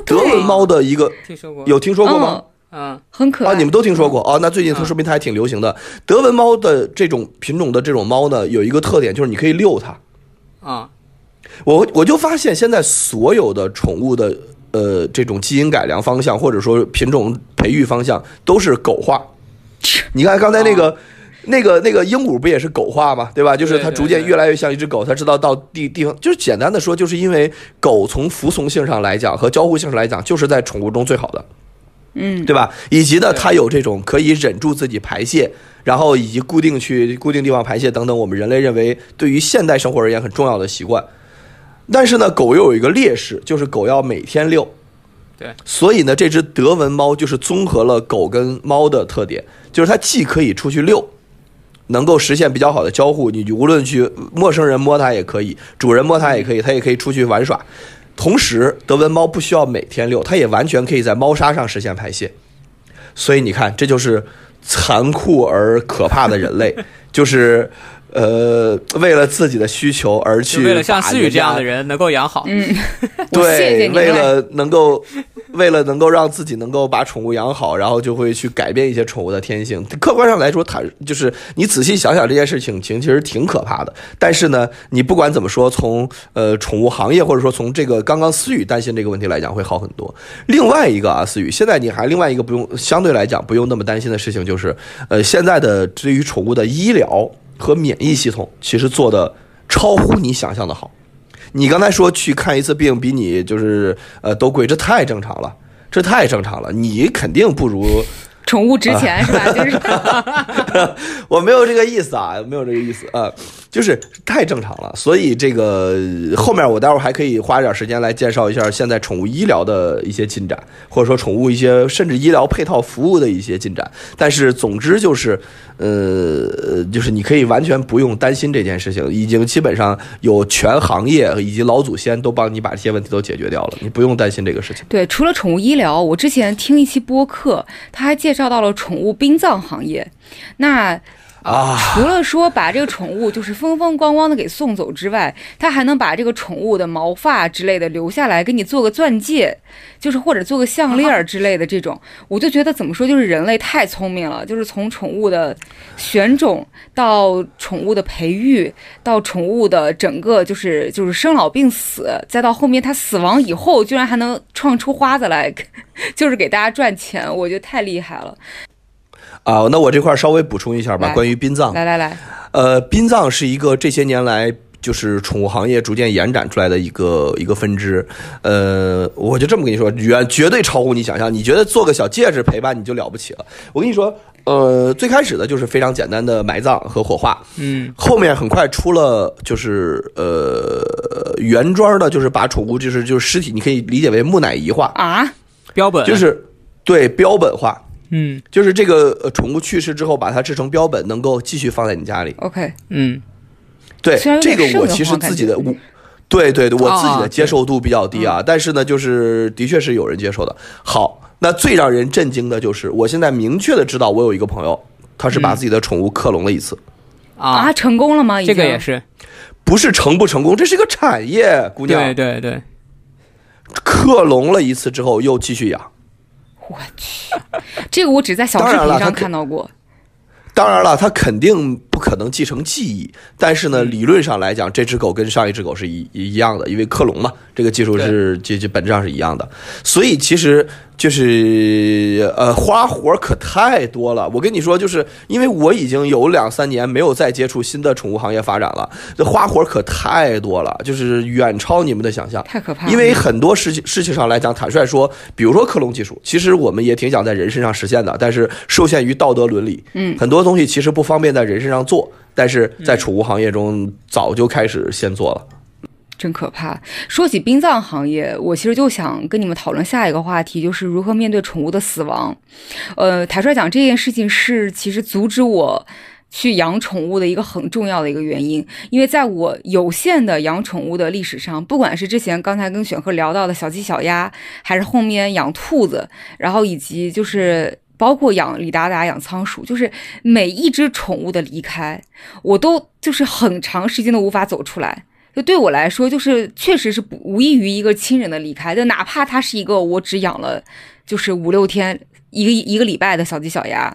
德文猫的一个听说过有听说过吗？嗯，很可爱啊！你们都听说过啊？那最近它说明它还挺流行的。德文猫的这种品种的这种猫呢，有一个特点就是你可以遛它啊。我我就发现现在所有的宠物的呃这种基因改良方向或者说品种培育方向都是狗化。[LAUGHS] 你看刚才那个。那个那个鹦鹉不也是狗化吗？对吧？就是它逐渐越来越像一只狗，它知道到地地方。就是简单的说，就是因为狗从服从性上来讲和交互性上来讲，就是在宠物中最好的，嗯，对吧？以及呢，它有这种可以忍住自己排泄，然后以及固定去固定地方排泄等等，我们人类认为对于现代生活而言很重要的习惯。但是呢，狗又有一个劣势，就是狗要每天遛。对，所以呢，这只德文猫就是综合了狗跟猫的特点，就是它既可以出去遛。能够实现比较好的交互，你无论去陌生人摸它也可以，主人摸它也可以，它也可以出去玩耍。同时，德文猫不需要每天遛，它也完全可以在猫砂上实现排泄。所以你看，这就是残酷而可怕的人类，[LAUGHS] 就是呃，为了自己的需求而去，为了像思雨这样的人能够养好，嗯，[LAUGHS] 谢谢对，为了能够，为了能够让自己能够把宠物养好，然后就会去改变一些宠物的天性。客观上来说，它就是你仔细想想这件事情，情其实挺可怕的。但是呢，你不管怎么说，从呃宠物行业或者说从这个刚刚思雨担心这个问题来讲，会好很多。另外一个啊，思雨，现在你还另外一个不用相对来讲不用那么担心的事情，就是呃现在的对于宠物的医疗和免疫系统，其实做的超乎你想象的好。你刚才说去看一次病比你就是呃都贵，这太正常了，这太正常了。你肯定不如 [LAUGHS] 宠物值钱 [LAUGHS] 是吧？就是 [LAUGHS] 我没有这个意思啊，没有这个意思啊，就是太正常了。所以这个后面我待会儿还可以花点时间来介绍一下现在宠物医疗的一些进展，或者说宠物一些甚至医疗配套服务的一些进展。但是总之就是，呃，就是你可以完全不用担心这件事情，已经基本上有全行业以及老祖先都帮你把这些问题都解决掉了，你不用担心这个事情。对，除了宠物医疗，我之前听一期播客，他还介绍到了宠物殡葬行业。那除了说把这个宠物就是风风光光的给送走之外，他还能把这个宠物的毛发之类的留下来，给你做个钻戒，就是或者做个项链之类的这种，我就觉得怎么说，就是人类太聪明了，就是从宠物的选种到宠物的培育，到宠物的整个就是就是生老病死，再到后面它死亡以后，居然还能创出花子来，[LAUGHS] 就是给大家赚钱，我觉得太厉害了。啊，那我这块儿稍微补充一下吧，关于殡葬。来来来，呃，殡葬是一个这些年来就是宠物行业逐渐延展出来的一个一个分支。呃，我就这么跟你说，远绝对超乎你想象。你觉得做个小戒指陪伴你就了不起了？我跟你说，呃，最开始的就是非常简单的埋葬和火化，嗯，后面很快出了就是呃原装的，就是把宠物就是就是尸体，你可以理解为木乃伊化，啊，标本就是对标本化。嗯就是这个呃宠物去世之后，把它制成标本，能够继续放在你家里。OK，嗯对这个我其实自己的我，对对对，我自己啊的接受度比较低啊，但是呢，就是的确是有人接受的。好，那最让人震惊的就是，我现在明确的知道，我有一个朋友，他是把嗯自己的宠物克隆了一次，啊，成功了吗？这个也是，不是成不成功，这是一个产业，姑娘对对对，克隆了一次之后又继续养。我去，这个我只在小视频上看到过。当然了，他肯定不可能继承记忆，但是呢，理论上来讲，这只狗跟上一只狗是一一样的，因为克隆嘛，这个技术是这这本质上是一样的，所以其实就是呃花活可太多了。我跟你说，就是因为我已经有两三年没有再接触新的宠物行业发展了，这花活可太多了，就是远超你们的想象。太可怕了！因为很多事情事情上来讲，坦率说，比如说克隆技术，其实我们也挺想在人身上实现的，但是受限于道德伦理，嗯很多东西其实不方便在人身上做，但是在宠物行业中早就开始先做了。真可怕。说起殡葬行业，我其实就想跟你们讨论下一个话题，就是如何面对宠物的死亡。呃，坦率讲，这件事情是其实阻止我。去养宠物的一个很重要的一个原因，因为在我有限的养宠物的历史上，不管是之前刚才跟选赫聊到的小鸡、小鸭，还是后面养兔子，然后以及就是包括养李达达、养仓鼠，就是每一只宠物的离开，我都就是很长时间都无法走出来。就对我来说，就是确实是无异于一个亲人的离开，就哪怕它是一个我只养了就是五六天。一个一个礼拜的小鸡小鸭，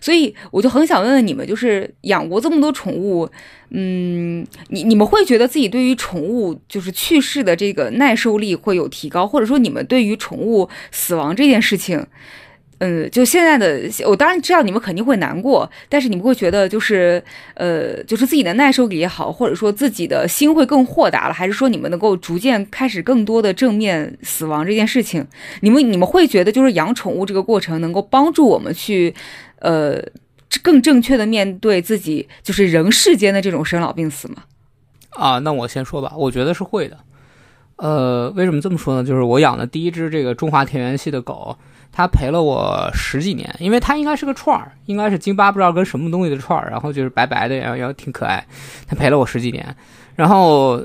所以我就很想问问你们，就是养过这么多宠物，嗯，你你们会觉得自己对于宠物就是去世的这个耐受力会有提高，或者说你们对于宠物死亡这件事情，嗯，就现在的我当然知道你们肯定会难过，但是你们会觉得就是呃，就是自己的耐受力也好，或者说自己的心会更豁达了，还是说你们能够逐渐开始更多的正面死亡这件事情？你们你们会觉得就是养宠物这个过程能够帮助我们去呃更正确的面对自己就是人世间的这种生老病死吗？啊，那我先说吧，我觉得是会的。呃，为什么这么说呢？就是我养的第一只这个中华田园系的狗，它陪了我十几年，因为它应该是个串儿，应该是京巴不知道跟什么东西的串儿，然后就是白白的，然后然后挺可爱，它陪了我十几年。然后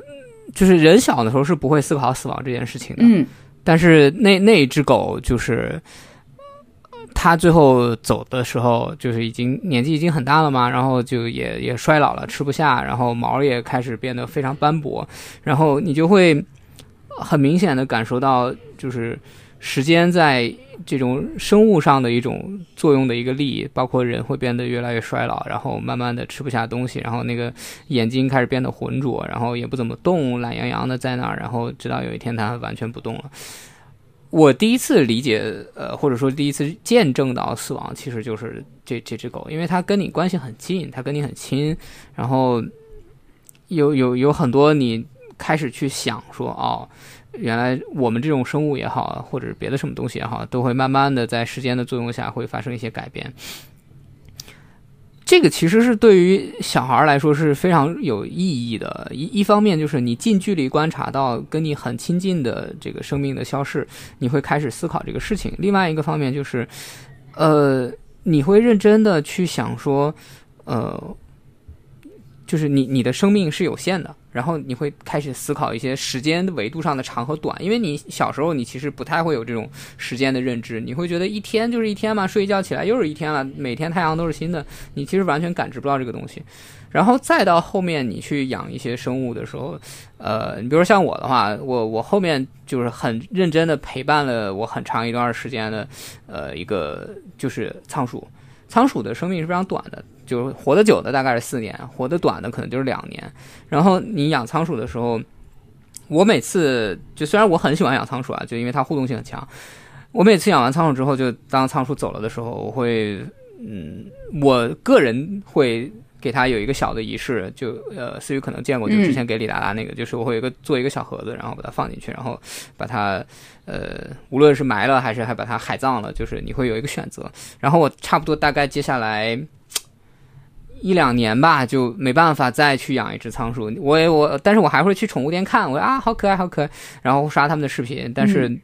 就是人小的时候是不会思考死亡这件事情的，嗯但是那那一只狗就是他最后走的时候，就是已经年纪已经很大了嘛，然后就也也衰老了，吃不下，然后毛也开始变得非常斑驳，然后你就会很明显的感受到，就是时间在这种生物上的一种作用的一个力，包括人会变得越来越衰老，然后慢慢的吃不下东西，然后那个眼睛开始变得浑浊，然后也不怎么动，懒洋洋的在那儿，然后直到有一天它完全不动了。我第一次理解，呃，或者说第一次见证到死亡，其实就是这这只狗，因为它跟你关系很近，它跟你很亲，然后有有有很多你开始去想说，哦，原来我们这种生物也好，或者别的什么东西也好，都会慢慢的在时间的作用下会发生一些改变。这个其实是对于小孩来说是非常有意义的。一一方面就是你近距离观察到跟你很亲近的这个生命的消逝，你会开始思考这个事情；另外一个方面就是，呃，你会认真的去想说，呃，就是你你的生命是有限的。然后你会开始思考一些时间维度上的长和短，因为你小时候你其实不太会有这种时间的认知，你会觉得一天就是一天嘛，睡一觉起来又是一天了，每天太阳都是新的，你其实完全感知不到这个东西。然后再到后面你去养一些生物的时候，呃，你比如说像我的话，我我后面就是很认真的陪伴了我很长一段时间的，呃，一个就是仓鼠，仓鼠的生命是非常短的。就是活得久的大概是四年，活得短的可能就是两年。然后你养仓鼠的时候，我每次就虽然我很喜欢养仓鼠啊，就因为它互动性很强。我每次养完仓鼠之后，就当仓鼠走了的时候，我会，嗯，我个人会给它有一个小的仪式，就呃，思雨可能见过，就之前给李达达那个，就是我会有一个做一个小盒子，然后把它放进去，然后把它呃，无论是埋了还是还把它海葬了，就是你会有一个选择。然后我差不多大概接下来。一两年吧，就没办法再去养一只仓鼠。我也我，但是我还会去宠物店看，我啊，好可爱，好可爱，然后刷他们的视频。但是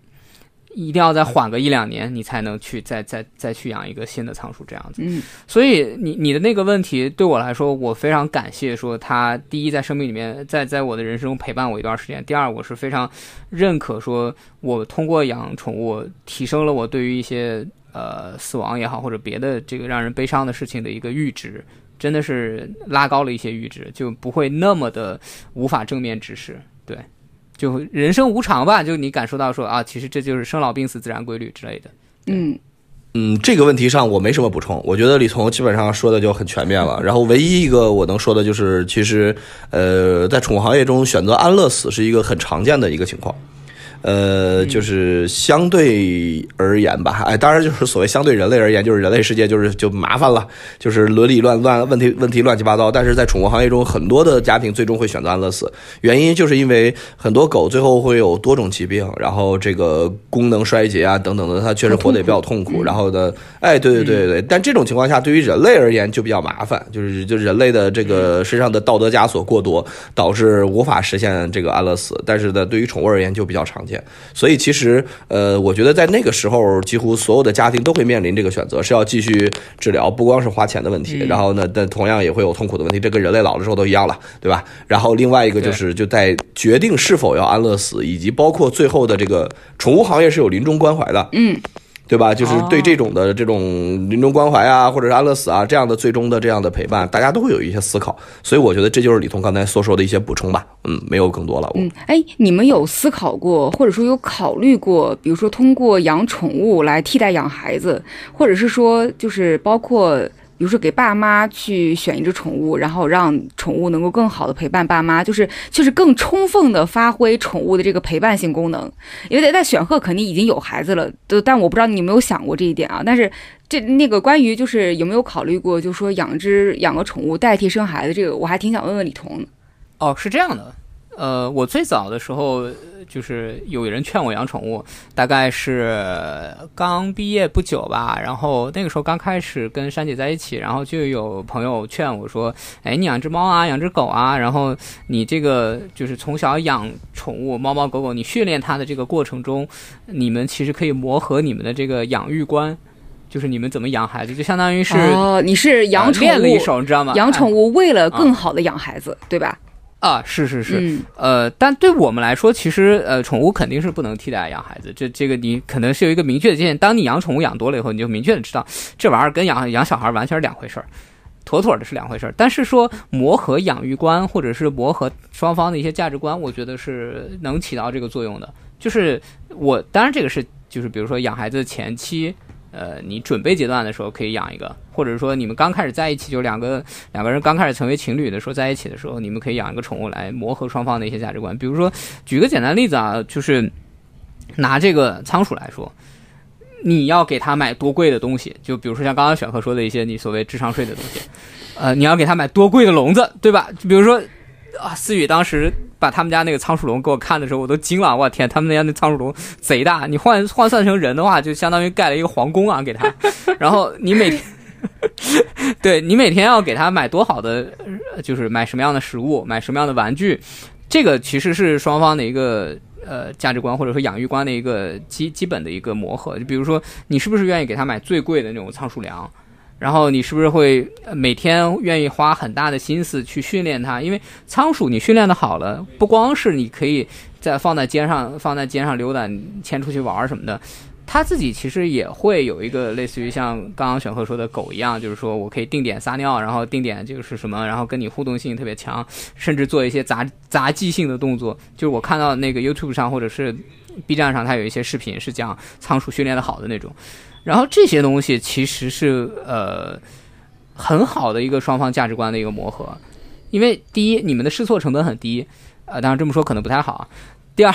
一定要再缓个一两年，你才能去再再再去养一个新的仓鼠这样子。嗯，所以你你的那个问题对我来说，我非常感谢，说他第一在生命里面，在在我的人生中陪伴我一段时间。第二，我是非常认可，说我通过养宠物提升了我对于一些呃死亡也好，或者别的这个让人悲伤的事情的一个阈值。真的是拉高了一些阈值，就不会那么的无法正面直视。对，就人生无常吧，就你感受到说啊，其实这就是生老病死自然规律之类的。嗯嗯，这个问题上我没什么补充，我觉得李彤基本上说的就很全面了。然后唯一一个我能说的就是，其实呃，在宠物行业中选择安乐死是一个很常见的一个情况。呃，就是相对而言吧，哎，当然就是所谓相对人类而言，就是人类世界就是就麻烦了，就是伦理乱乱问题问题乱七八糟。但是在宠物行业中，很多的家庭最终会选择安乐死，原因就是因为很多狗最后会有多种疾病，然后这个功能衰竭啊等等的，它确实活得也比较痛苦。然后呢，哎，对对对对对，但这种情况下，对于人类而言就比较麻烦，就是就人类的这个身上的道德枷锁过多，导致无法实现这个安乐死。但是呢，对于宠物而言就比较常见。所以其实，呃，我觉得在那个时候，几乎所有的家庭都会面临这个选择：是要继续治疗，不光是花钱的问题，然后呢，但同样也会有痛苦的问题。这跟人类老的时候都一样了，对吧？然后另外一个就是，就在决定是否要安乐死，以及包括最后的这个宠物行业是有临终关怀的，嗯。对吧？就是对这种的这种临终关怀啊，或者是安乐死啊这样的最终的这样的陪伴，大家都会有一些思考。所以我觉得这就是李彤刚才所说的一些补充吧。嗯，没有更多了。嗯，哎，你们有思考过，或者说有考虑过，比如说通过养宠物来替代养孩子，或者是说就是包括。比如说，给爸妈去选一只宠物，然后让宠物能够更好的陪伴爸妈，就是就是更充分的发挥宠物的这个陪伴性功能。因为在在选鹤肯定已经有孩子了，都但我不知道你有没有想过这一点啊。但是这那个关于就是有没有考虑过，就是说养只养个宠物代替生孩子，这个我还挺想问问李彤。哦，是这样的。呃，我最早的时候就是有人劝我养宠物，大概是刚毕业不久吧。然后那个时候刚开始跟珊姐在一起，然后就有朋友劝我说：“哎，你养只猫啊，养只狗啊，然后你这个就是从小养宠物，猫猫狗狗，你训练它的这个过程中，你们其实可以磨合你们的这个养育观，就是你们怎么养孩子，就相当于是哦，你是养宠物练了一手，你知道吗？养宠物为了更好的养孩子，对吧？”啊，是是是，嗯呃，但对我们来说，其实呃，宠物肯定是不能替代养孩子，这这个你可能是有一个明确的界限。当你养宠物养多了以后，你就明确的知道这玩意儿跟养养小孩完全是两回事儿，妥妥的是两回事儿。但是说磨合养育观，或者是磨合双方的一些价值观，我觉得是能起到这个作用的。就是我当然这个是就是比如说养孩子前期。呃，你准备阶段的时候可以养一个，或者说你们刚开始在一起，就两个两个人刚开始成为情侣的时候在一起的时候，你们可以养一个宠物来磨合双方的一些价值观。比如说，举个简单例子啊，就是拿这个仓鼠来说，你要给它买多贵的东西？就比如说像刚刚选课说的一些你所谓智商税的东西，呃，你要给它买多贵的笼子，对吧？就比如说啊，思雨当时把他们家那个仓鼠笼给我看的时候，我都惊了，我天，他们家那仓鼠笼贼大，你换换算成人的话，就相当于盖了一个皇宫啊，给他。[LAUGHS] 然后你每天，对你每天要给他买多好的，呃就是买什么样的食物，买什么样的玩具，这个其实是双方的一个。呃，价值观或者说养育观的一个基基本的一个磨合，就比如说，你是不是愿意给他买最贵的那种仓鼠粮？然后你是不是会每天愿意花很大的心思去训练它？因为仓鼠你训练的好了，不光是你可以在放在街上放在街上溜达，牵出去玩什么的，它自己其实也会有一个类似于像刚刚选赫说的狗一样，就是说我可以定点撒尿，然后定点就是什么，然后跟你互动性特别强，甚至做一些杂杂技性的动作。就是我看到那个 YouTube 上或者是 B 站上，它有一些视频是讲仓鼠训练的好的那种。然后这些东西其实是呃很好的一个双方价值观的一个磨合，因为第一，你们的试错成本很低，呃，当然这么说可能不太好。第二，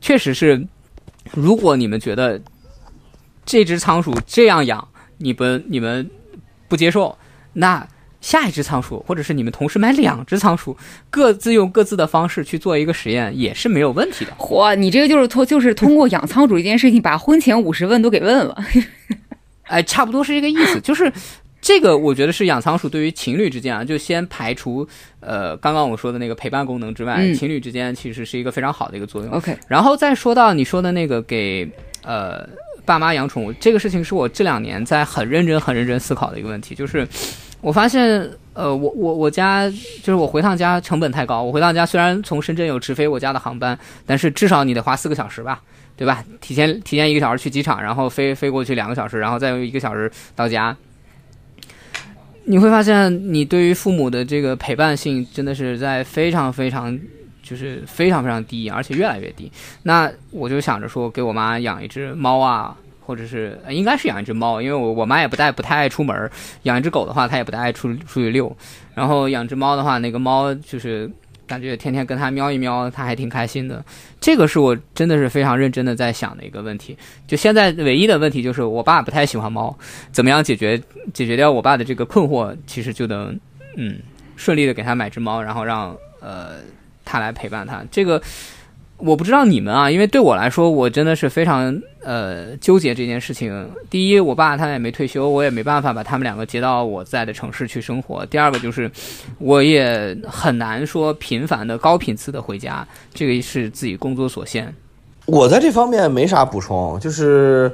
确实是，如果你们觉得这只仓鼠这样养，你们你们不接受，那下一只仓鼠，或者是你们同时买两只仓鼠，各自用各自的方式去做一个实验，也是没有问题的。嚯，你这个就是通就是通过养仓鼠这件事情，把婚前五十问都给问了。[LAUGHS] 哎，差不多是这个意思，就是这个，我觉得是养仓鼠对于情侣之间啊，就先排除呃刚刚我说的那个陪伴功能之外，嗯情侣之间其实是一个非常好的一个作用。OK，然后再说到你说的那个给呃爸妈养宠物这个事情，是我这两年在很认真、很认真思考的一个问题，就是我发现呃我我我家就是我回趟家成本太高，我回趟家虽然从深圳有直飞我家的航班，但是至少你得花四个小时吧。对吧？提前提前一个小时去机场，然后飞飞过去两个小时，然后再用一个小时到家。你会发现，你对于父母的这个陪伴性真的是在非常非常，就是非常非常低，而且越来越低。那我就想着说，给我妈养一只猫啊，或者是应该是养一只猫，因为我我妈也不太不太爱出门。养一只狗的话，她也不太爱出出去遛。然后养只猫的话，那个猫就是感觉天天跟它喵一喵，它还挺开心的。这个是我真的是非常认真的在想的一个问题。就现在唯一的问题就是，我爸不太喜欢猫，怎么样解决解决掉我爸的这个困惑，其实就能嗯顺利的给他买只猫，然后让呃他来陪伴他。这个我不知道你们啊，因为对我来说，我真的是非常呃纠结这件事情。第一，我爸他也没退休，我也没办法把他们两个接到我在的城市去生活。第二个就是，我也很难说频繁的高频次的回家，这个是自己工作所限。我在这方面没啥补充，就是，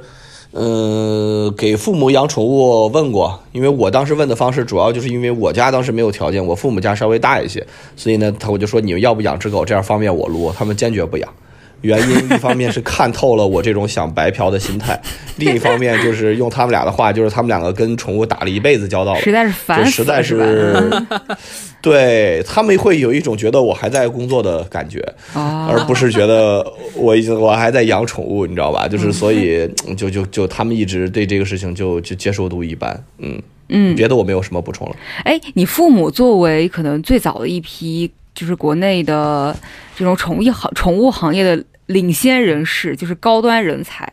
呃，给父母养宠物问过，因为我当时问的方式主要就是因为我家当时没有条件，我父母家稍微大一些，所以呢，他我就说你们要不养只狗，这样方便我撸，他们坚决不养。原因一方面是看透了我这种想白嫖的心态，[LAUGHS] 另一方面就是用他们俩的话，就是他们两个跟宠物打了一辈子交道了，实在是烦实在是 [LAUGHS] [LAUGHS] 对他们会有一种觉得我还在工作的感觉，哦，而不是觉得我已经我还在养宠物，你知道吧？就是所以就就就他们一直对这个事情就就接受度一般，嗯。嗯，别的我没有什么补充了。哎，你父母作为可能最早的一批，就是国内的这种宠物行宠物行业的领先人士，就是高端人才，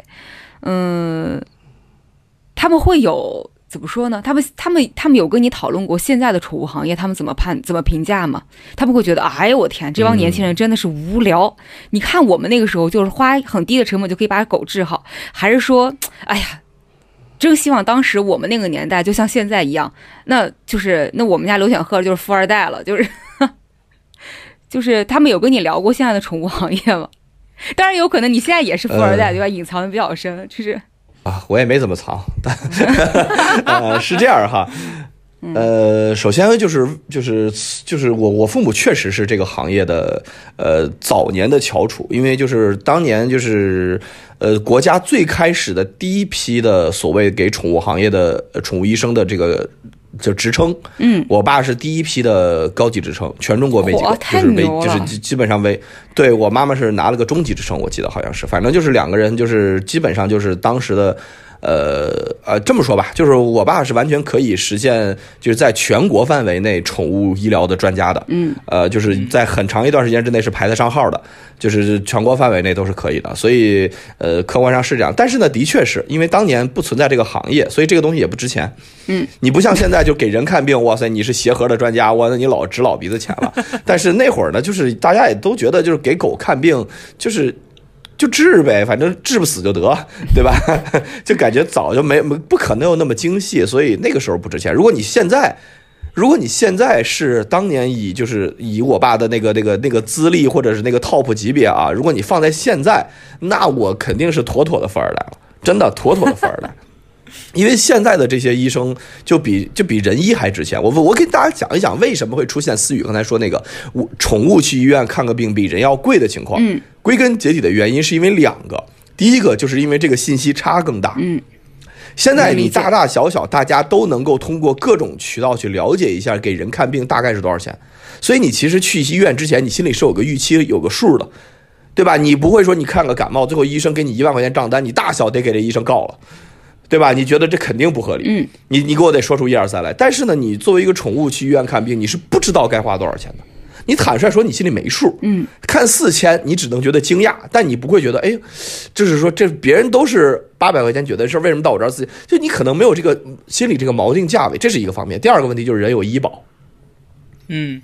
嗯，他们会有怎么说呢？他们他们他们有跟你讨论过现在的宠物行业他们怎么判怎么评价吗？他们会觉得，哎呦我天，这帮年轻人真的是无聊。你看我们那个时候就是花很低的成本就可以把狗治好，还是说，哎呀，真希望当时我们那个年代就像现在一样，那就是那我们家刘显赫就是富二代了，就是就是他们有跟你聊过现在的宠物行业吗？当然有可能你现在也是富二代，呃对吧？隐藏的比较深，就是啊，我也没怎么藏，但 [LAUGHS] 呃是这样哈，呃，首先就是就是就是我我父母确实是这个行业的呃早年的翘楚，因为就是当年就是呃国家最开始的第一批的所谓给宠物行业的呃宠物医生的这个就职称，嗯，我爸是第一批的高级职称，全中国没几个，就是没就是基基本上没对我妈妈是拿了个中级职称，我记得好像是，反正就是两个人就是基本上就是当时的。呃呃，这么说吧，就是我爸是完全可以实现，就是在全国范围内宠物医疗的专家的。嗯，呃，就是在很长一段时间之内是排得上号的，就是全国范围内都是可以的。所以，呃，客观上是这样。但是呢，的确是因为当年不存在这个行业，所以这个东西也不值钱。嗯，你不像现在就给人看病，哇塞，你是协和的专家，哇，那你老值老鼻子钱了。[LAUGHS] 但是那会儿呢，就是大家也都觉得，就是给狗看病，就是。就治呗，反正治不死就得，[LAUGHS] 对吧？[LAUGHS] 就感觉早就没不可能有那么精细，所以那个时候不值钱。如果你现在，如果你现在是当年以就是以我爸的那个那个那个资历或者是那个 top 级别啊，如果你放在现在，那我肯定是妥妥的富二代了，真的妥妥的富二代。因为现在的这些医生就比就比人医还值钱。我我给大家讲一讲为什么会出现思雨刚才说那个我宠物去医院看个病比人要贵的情况。嗯，归根结底的原因是因为两个，第一个就是因为这个信息差更大。嗯，现在你大大小小大家都能够通过各种渠道去了解一下给人看病大概是多少钱，所以你其实去医院之前，你心里是有个预期有个数的。对吧？你不会说你看个感冒，最后医生给你一万块钱账单，你大小得给这医生告了，对吧？你觉得这肯定不合理，嗯，你你给我得说出一二三来。但是呢，你作为一个宠物去医院看病，你是不知道该花多少钱的。你坦率说，你心里没数，嗯，看四千，你只能觉得惊讶，但你不会觉得，哎，就是说这别人都是八百块钱觉得事儿，为什么到我这儿四千？就你可能没有这个心里这个锚定价位，这是一个方面。第二个问题就是人有医保，嗯，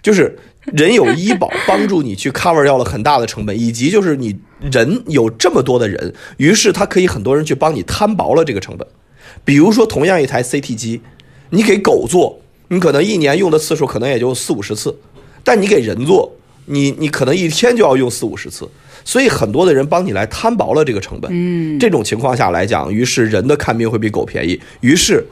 就是人有医保帮助你去 cover 掉了很大的成本，以及就是你人有这么多的人，于是他可以很多人去帮你摊薄了这个成本。比如说，同样一台 CT 机，你给狗做，你可能一年用的次数可能也就四五十次，但你给人做，你你可能一天就要用四五十次，所以很多的人帮你来摊薄了这个成本。嗯，这种情况下来讲，于是人的看病会比狗便宜，于是。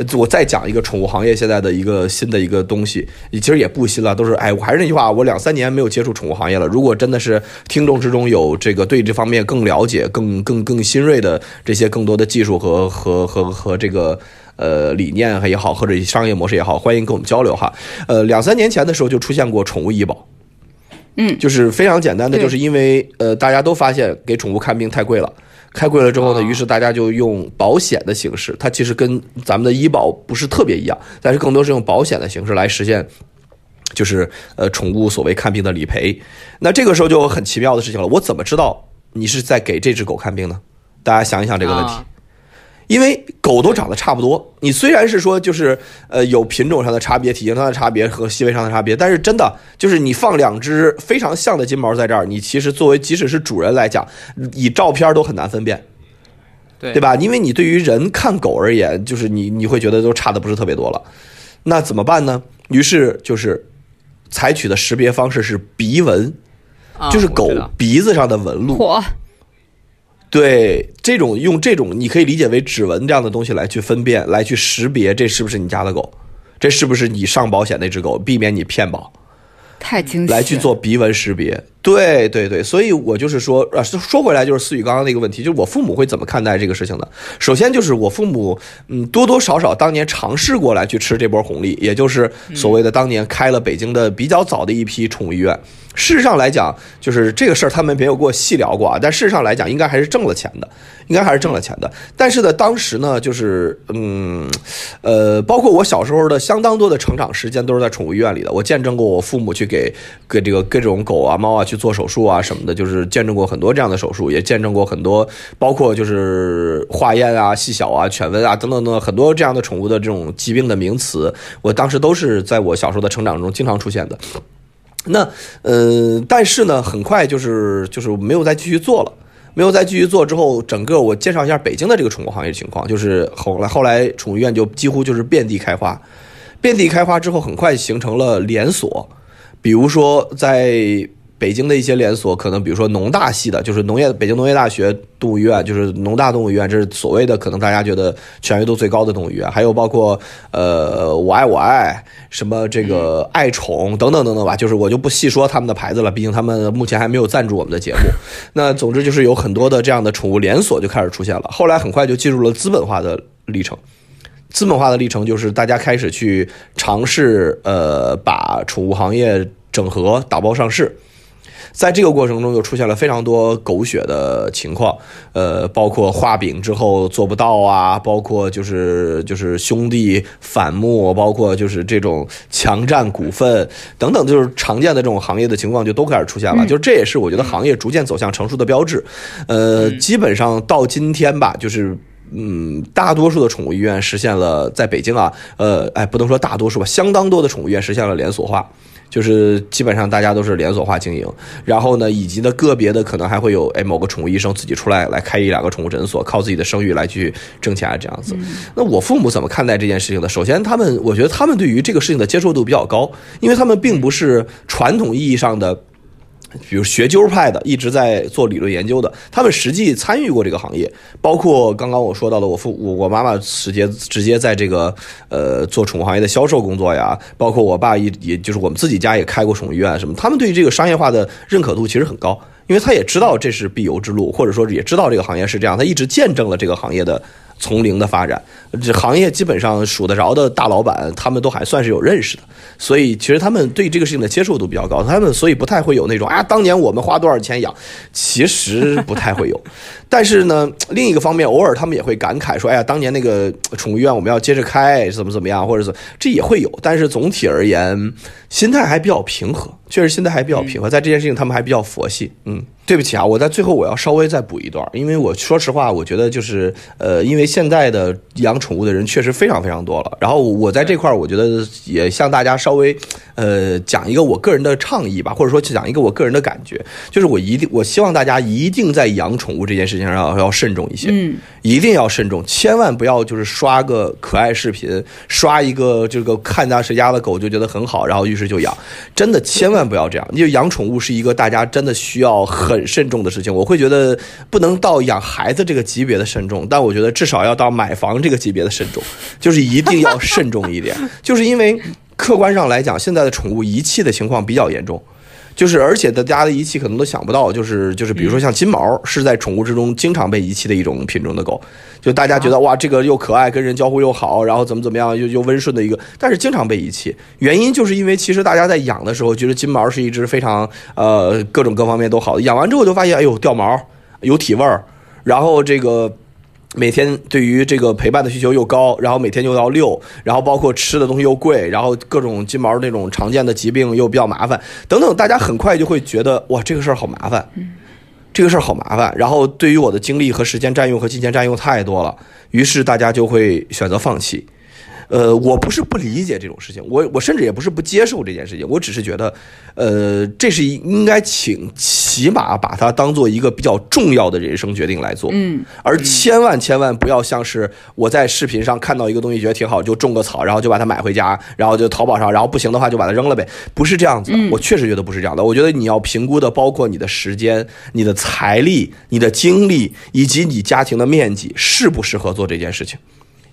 呃我再讲一个宠物行业现在的一个新的一个东西，其实也不新了，都是哎，我还是那句话，我两三年没有接触宠物行业了。如果真的是听众之中有这个对这方面更了解、更更更新锐的这些更多的技术和和和和这个呃理念也好，或者商业模式也好，欢迎跟我们交流哈。呃，两三年前的时候就出现过宠物医保，嗯就是非常简单的，就是因为呃大家都发现给宠物看病太贵了。开贵了之后呢，啊于是大家就用保险的形式，它其实跟咱们的医保不是特别一样，但是更多是用保险的形式来实现，就是呃宠物所谓看病的理赔。那这个时候就有很奇妙的事情了，我怎么知道你是在给这只狗看病呢？大家想一想这个问题。啊因为狗都长得差不多，你虽然是说就是呃有品种上的差别、体型上的差别和细微上的差别，但是真的就是你放两只非常像的金毛在这儿，你其实作为即使是主人来讲，以照片都很难分辨，对对吧？因为你对于人看狗而言，就是你你会觉得都差的不是特别多了，那怎么办呢？于是就是采取的识别方式是鼻纹，啊就是狗鼻子上的纹路。嚯，对，这种用这种你可以理解为指纹这样的东西来去分辨、来去识别这是不是你家的狗，这是不是你上保险那只狗，避免你骗保，太惊来去做鼻纹识别。对对对，所以我就是说，啊，说说回来就是思雨刚刚那个问题，就是我父母会怎么看待这个事情呢？首先就是我父母，嗯，多多少少当年尝试过来去吃这波红利，也就是所谓的当年开了北京的比较早的一批宠物医院。事实上来讲，就是这个事儿他们没有跟我细聊过啊，但事实上来讲，应该还是挣了钱的，应该还是挣了钱的。但是呢，当时呢，就是嗯，呃，包括我小时候的相当多的成长时间都是在宠物医院里的，我见证过我父母去给给这个各种狗啊、猫啊去做手术啊什么的，就是见证过很多这样的手术，也见证过很多，包括就是化验啊、细小啊、犬瘟啊等等等很多这样的宠物的这种疾病的名词，我当时都是在我小时候的成长中经常出现的。那呃，但是呢，很快就是就是没有再继续做了。没有再继续做之后，整个我介绍一下北京的这个宠物行业情况，就是后来后来宠物医院就几乎就是遍地开花，遍地开花之后，很快形成了连锁。比如说在北京的一些连锁，可能比如说农大系的，就是农业北京农业大学动物医院，就是农大动物医院，这是所谓的可能大家觉得权威度最高的动物医院。还有包括呃我爱我爱什么这个爱宠等等等等吧，就是我就不细说他们的牌子了，毕竟他们目前还没有赞助我们的节目。那总之就是有很多的这样的宠物连锁就开始出现了，后来很快就进入了资本化的历程。资本化的历程就是大家开始去尝试，呃，把宠物行业整合、打包上市。在这个过程中，又出现了非常多狗血的情况，呃，包括画饼之后做不到啊，包括就是就是兄弟反目，包括就是这种强占股份等等，就是常见的这种行业的情况就都开始出现了。就这也是我觉得行业逐渐走向成熟的标志。呃，基本上到今天吧，就是。嗯，大多数的宠物医院实现了在北京啊，呃，哎，不能说大多数吧，相当多的宠物医院实现了连锁化，就是基本上大家都是连锁化经营。然后呢，以及呢个别的可能还会有，哎，某个宠物医生自己出来来开一两个宠物诊所，靠自己的声誉来去挣钱这样子。那我父母怎么看待这件事情呢？首先，他们我觉得他们对于这个事情的接受度比较高，因为他们并不是传统意义上的。比如学究派的一直在做理论研究的，他们实际参与过这个行业，包括刚刚我说到的，我父我我妈妈直接直接在这个呃做宠物行业的销售工作呀，包括我爸也也就是我们自己家也开过宠物医院什么，他们对于这个商业化的认可度其实很高，因为他也知道这是必由之路，或者说也知道这个行业是这样，他一直见证了这个行业的。从零的发展，这行业基本上数得着的大老板，他们都还算是有认识的，所以其实他们对这个事情的接受度比较高，他们所以不太会有那种啊，当年我们花多少钱养，其实不太会有。[LAUGHS] 但是呢，另一个方面，偶尔他们也会感慨说，哎呀，当年那个宠物医院我们要接着开，怎么怎么样，或者这也会有。但是总体而言，心态还比较平和，确实心态还比较平和，在这件事情他们还比较佛系，嗯。对不起啊，我在最后我要稍微再补一段，因为我说实话，我觉得就是呃，因为现在的养宠物的人确实非常非常多了。然后我在这块儿，我觉得也向大家稍微呃讲一个我个人的倡议吧，或者说讲一个我个人的感觉，就是我一定我希望大家一定在养宠物这件事情上要要慎重一些，嗯，一定要慎重，千万不要就是刷个可爱视频，刷一个这个看家谁家的狗就觉得很好，然后就养，真的千万不要这样，因为养宠物是一个大家真的需要。很慎重的事情，我会觉得不能到养孩子这个级别的慎重，但我觉得至少要到买房这个级别的慎重，就是一定要慎重一点，[LAUGHS] 就是因为客观上来讲，现在的宠物遗弃的情况比较严重，就是而且大家的遗弃可能都想不到，就是就是比如说像金毛是在宠物之中经常被遗弃的一种品种的狗。就大家觉得哇，这个又可爱，跟人交互又好，然后怎么怎么样，又又温顺的一个，但是经常被遗弃。原因就是因为其实大家在养的时候，觉得金毛是一只非常呃各种各方面都好的，养完之后就发现，哎呦掉毛，有体味儿，然后这个每天对于这个陪伴的需求又高，然后每天又要遛，然后包括吃的东西又贵，然后各种金毛那种常见的疾病又比较麻烦，等等，大家很快就会觉得哇，这个事儿好麻烦。这个事儿好麻烦，然后对于我的精力和时间占用和金钱占用太多了，于是大家就会选择放弃。呃，我不是不理解这种事情，我我甚至也不是不接受这件事情，我只是觉得，呃，这是应该请起码把它当做一个比较重要的人生决定来做，嗯，而千万千万不要像是我在视频上看到一个东西觉得挺好，就种个草，然后就把它买回家，然后就淘宝上，然后不行的话就把它扔了呗，不是这样子的，我确实觉得不是这样的，我觉得你要评估的包括你的时间、你的财力、你的精力以及你家庭的面积适不适合做这件事情。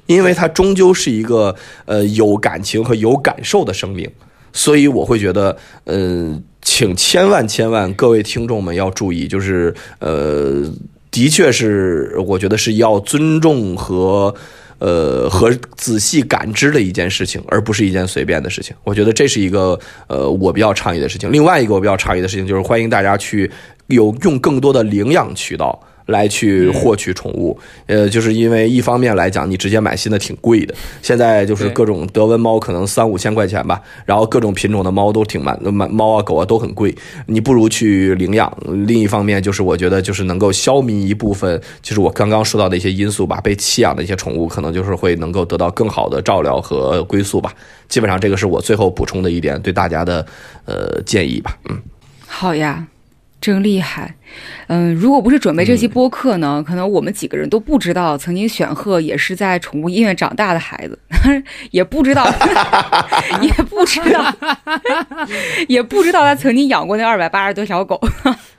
因为它终究是一个呃有感情和有感受的生命，所以我会觉得，嗯，请千万千万各位听众们要注意，就是呃，的确是我觉得是要尊重和呃和仔细感知的一件事情，而不是一件随便的事情。我觉得这是一个呃我比较倡议的事情。另外一个我比较倡议的事情就是欢迎大家去有用更多的领养渠道。来去获取宠物，呃，就是因为一方面来讲，你直接买新的挺贵的，现在就是各种德文猫可能三五千块钱吧，然后各种品种的猫都挺蛮，蛮猫啊狗啊都很贵，你不如去领养。另一方面就是我觉得就是能够消弭一部分，就是我刚刚说到的一些因素吧，被弃养的一些宠物可能就是会能够得到更好的照料和归宿吧。基本上这个是我最后补充的一点对大家的呃建议吧。嗯，好呀。真厉害，嗯，如果不是准备这期播客呢，可能我们几个人都不知道，曾经选赫也是在宠物医院长大的孩子，[LAUGHS] 也不知道，[LAUGHS] 也不知道，[LAUGHS] 也不知道他曾经养过那二百八十多条狗。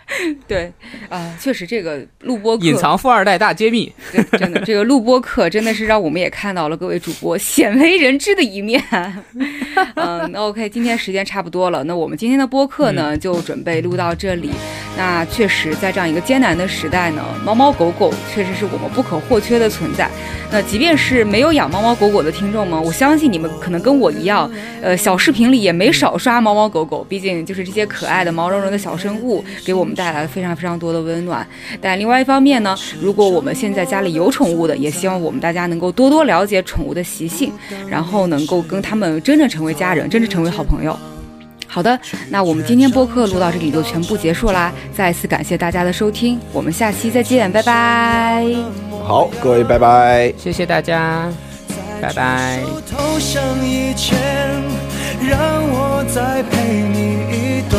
[LAUGHS] 对，啊，确实这个录播隐藏富二代大揭秘，真的，[LAUGHS] 这个录播课真的是让我们也看到了各位主播鲜为人知的一面。[LAUGHS] 嗯，那 OK，今天时间差不多了，那我们今天的播客呢就准备录到这里。那确实，在这样一个艰难的时代呢，猫猫狗狗确实是我们不可或缺的存在。那即便是没有养猫猫狗狗的听众们，我相信你们可能跟我一样，呃，小视频里也没少刷猫猫狗狗，毕竟就是这些可爱的毛茸茸的小生物给我们带来了非常非常多的温暖。但另外一方面呢，如果我们现在家里有宠物的，也希望我们大家能够多多了解宠物的习性，然后能够跟他们真正成为家人，真正成为好朋友。好的，那我们今天播客录到这里就全部结束啦！再一次感谢大家的收听，我们下期再见，拜拜。好，各位拜拜，谢谢大家，拜拜。让我再陪你一段，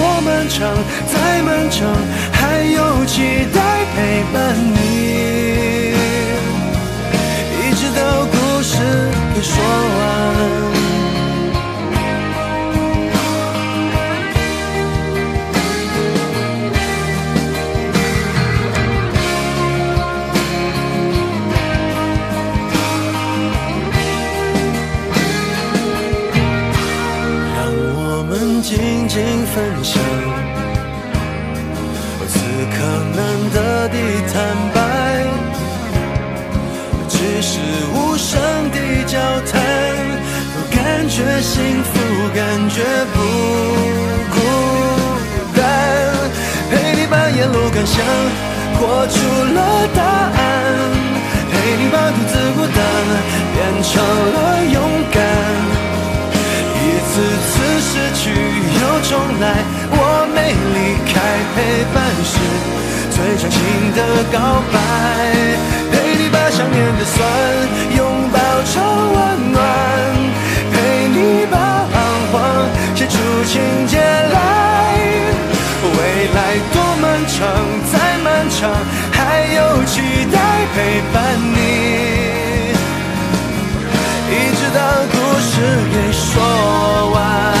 漫长，再漫长，还有期待陪伴你，一直到故事。说完，让我们静静分享，可能的地坦白，只是无声的。交谈，都感觉幸福，感觉不孤单。陪你把沿路感想活出了答案，陪你把独自孤单变成了勇敢。一次次失去又重来，我没离开，陪伴是最长情的告白。陪你把想念的酸拥抱。成温暖，陪你把彷徨写出情节来。未来多漫长，再漫长，还有期待陪伴你，一直到故事给说完。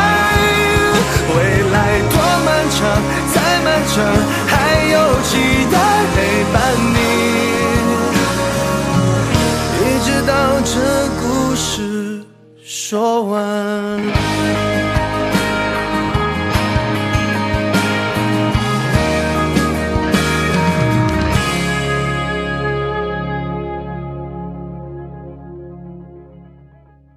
还有期待陪伴你，一直到这故事说完。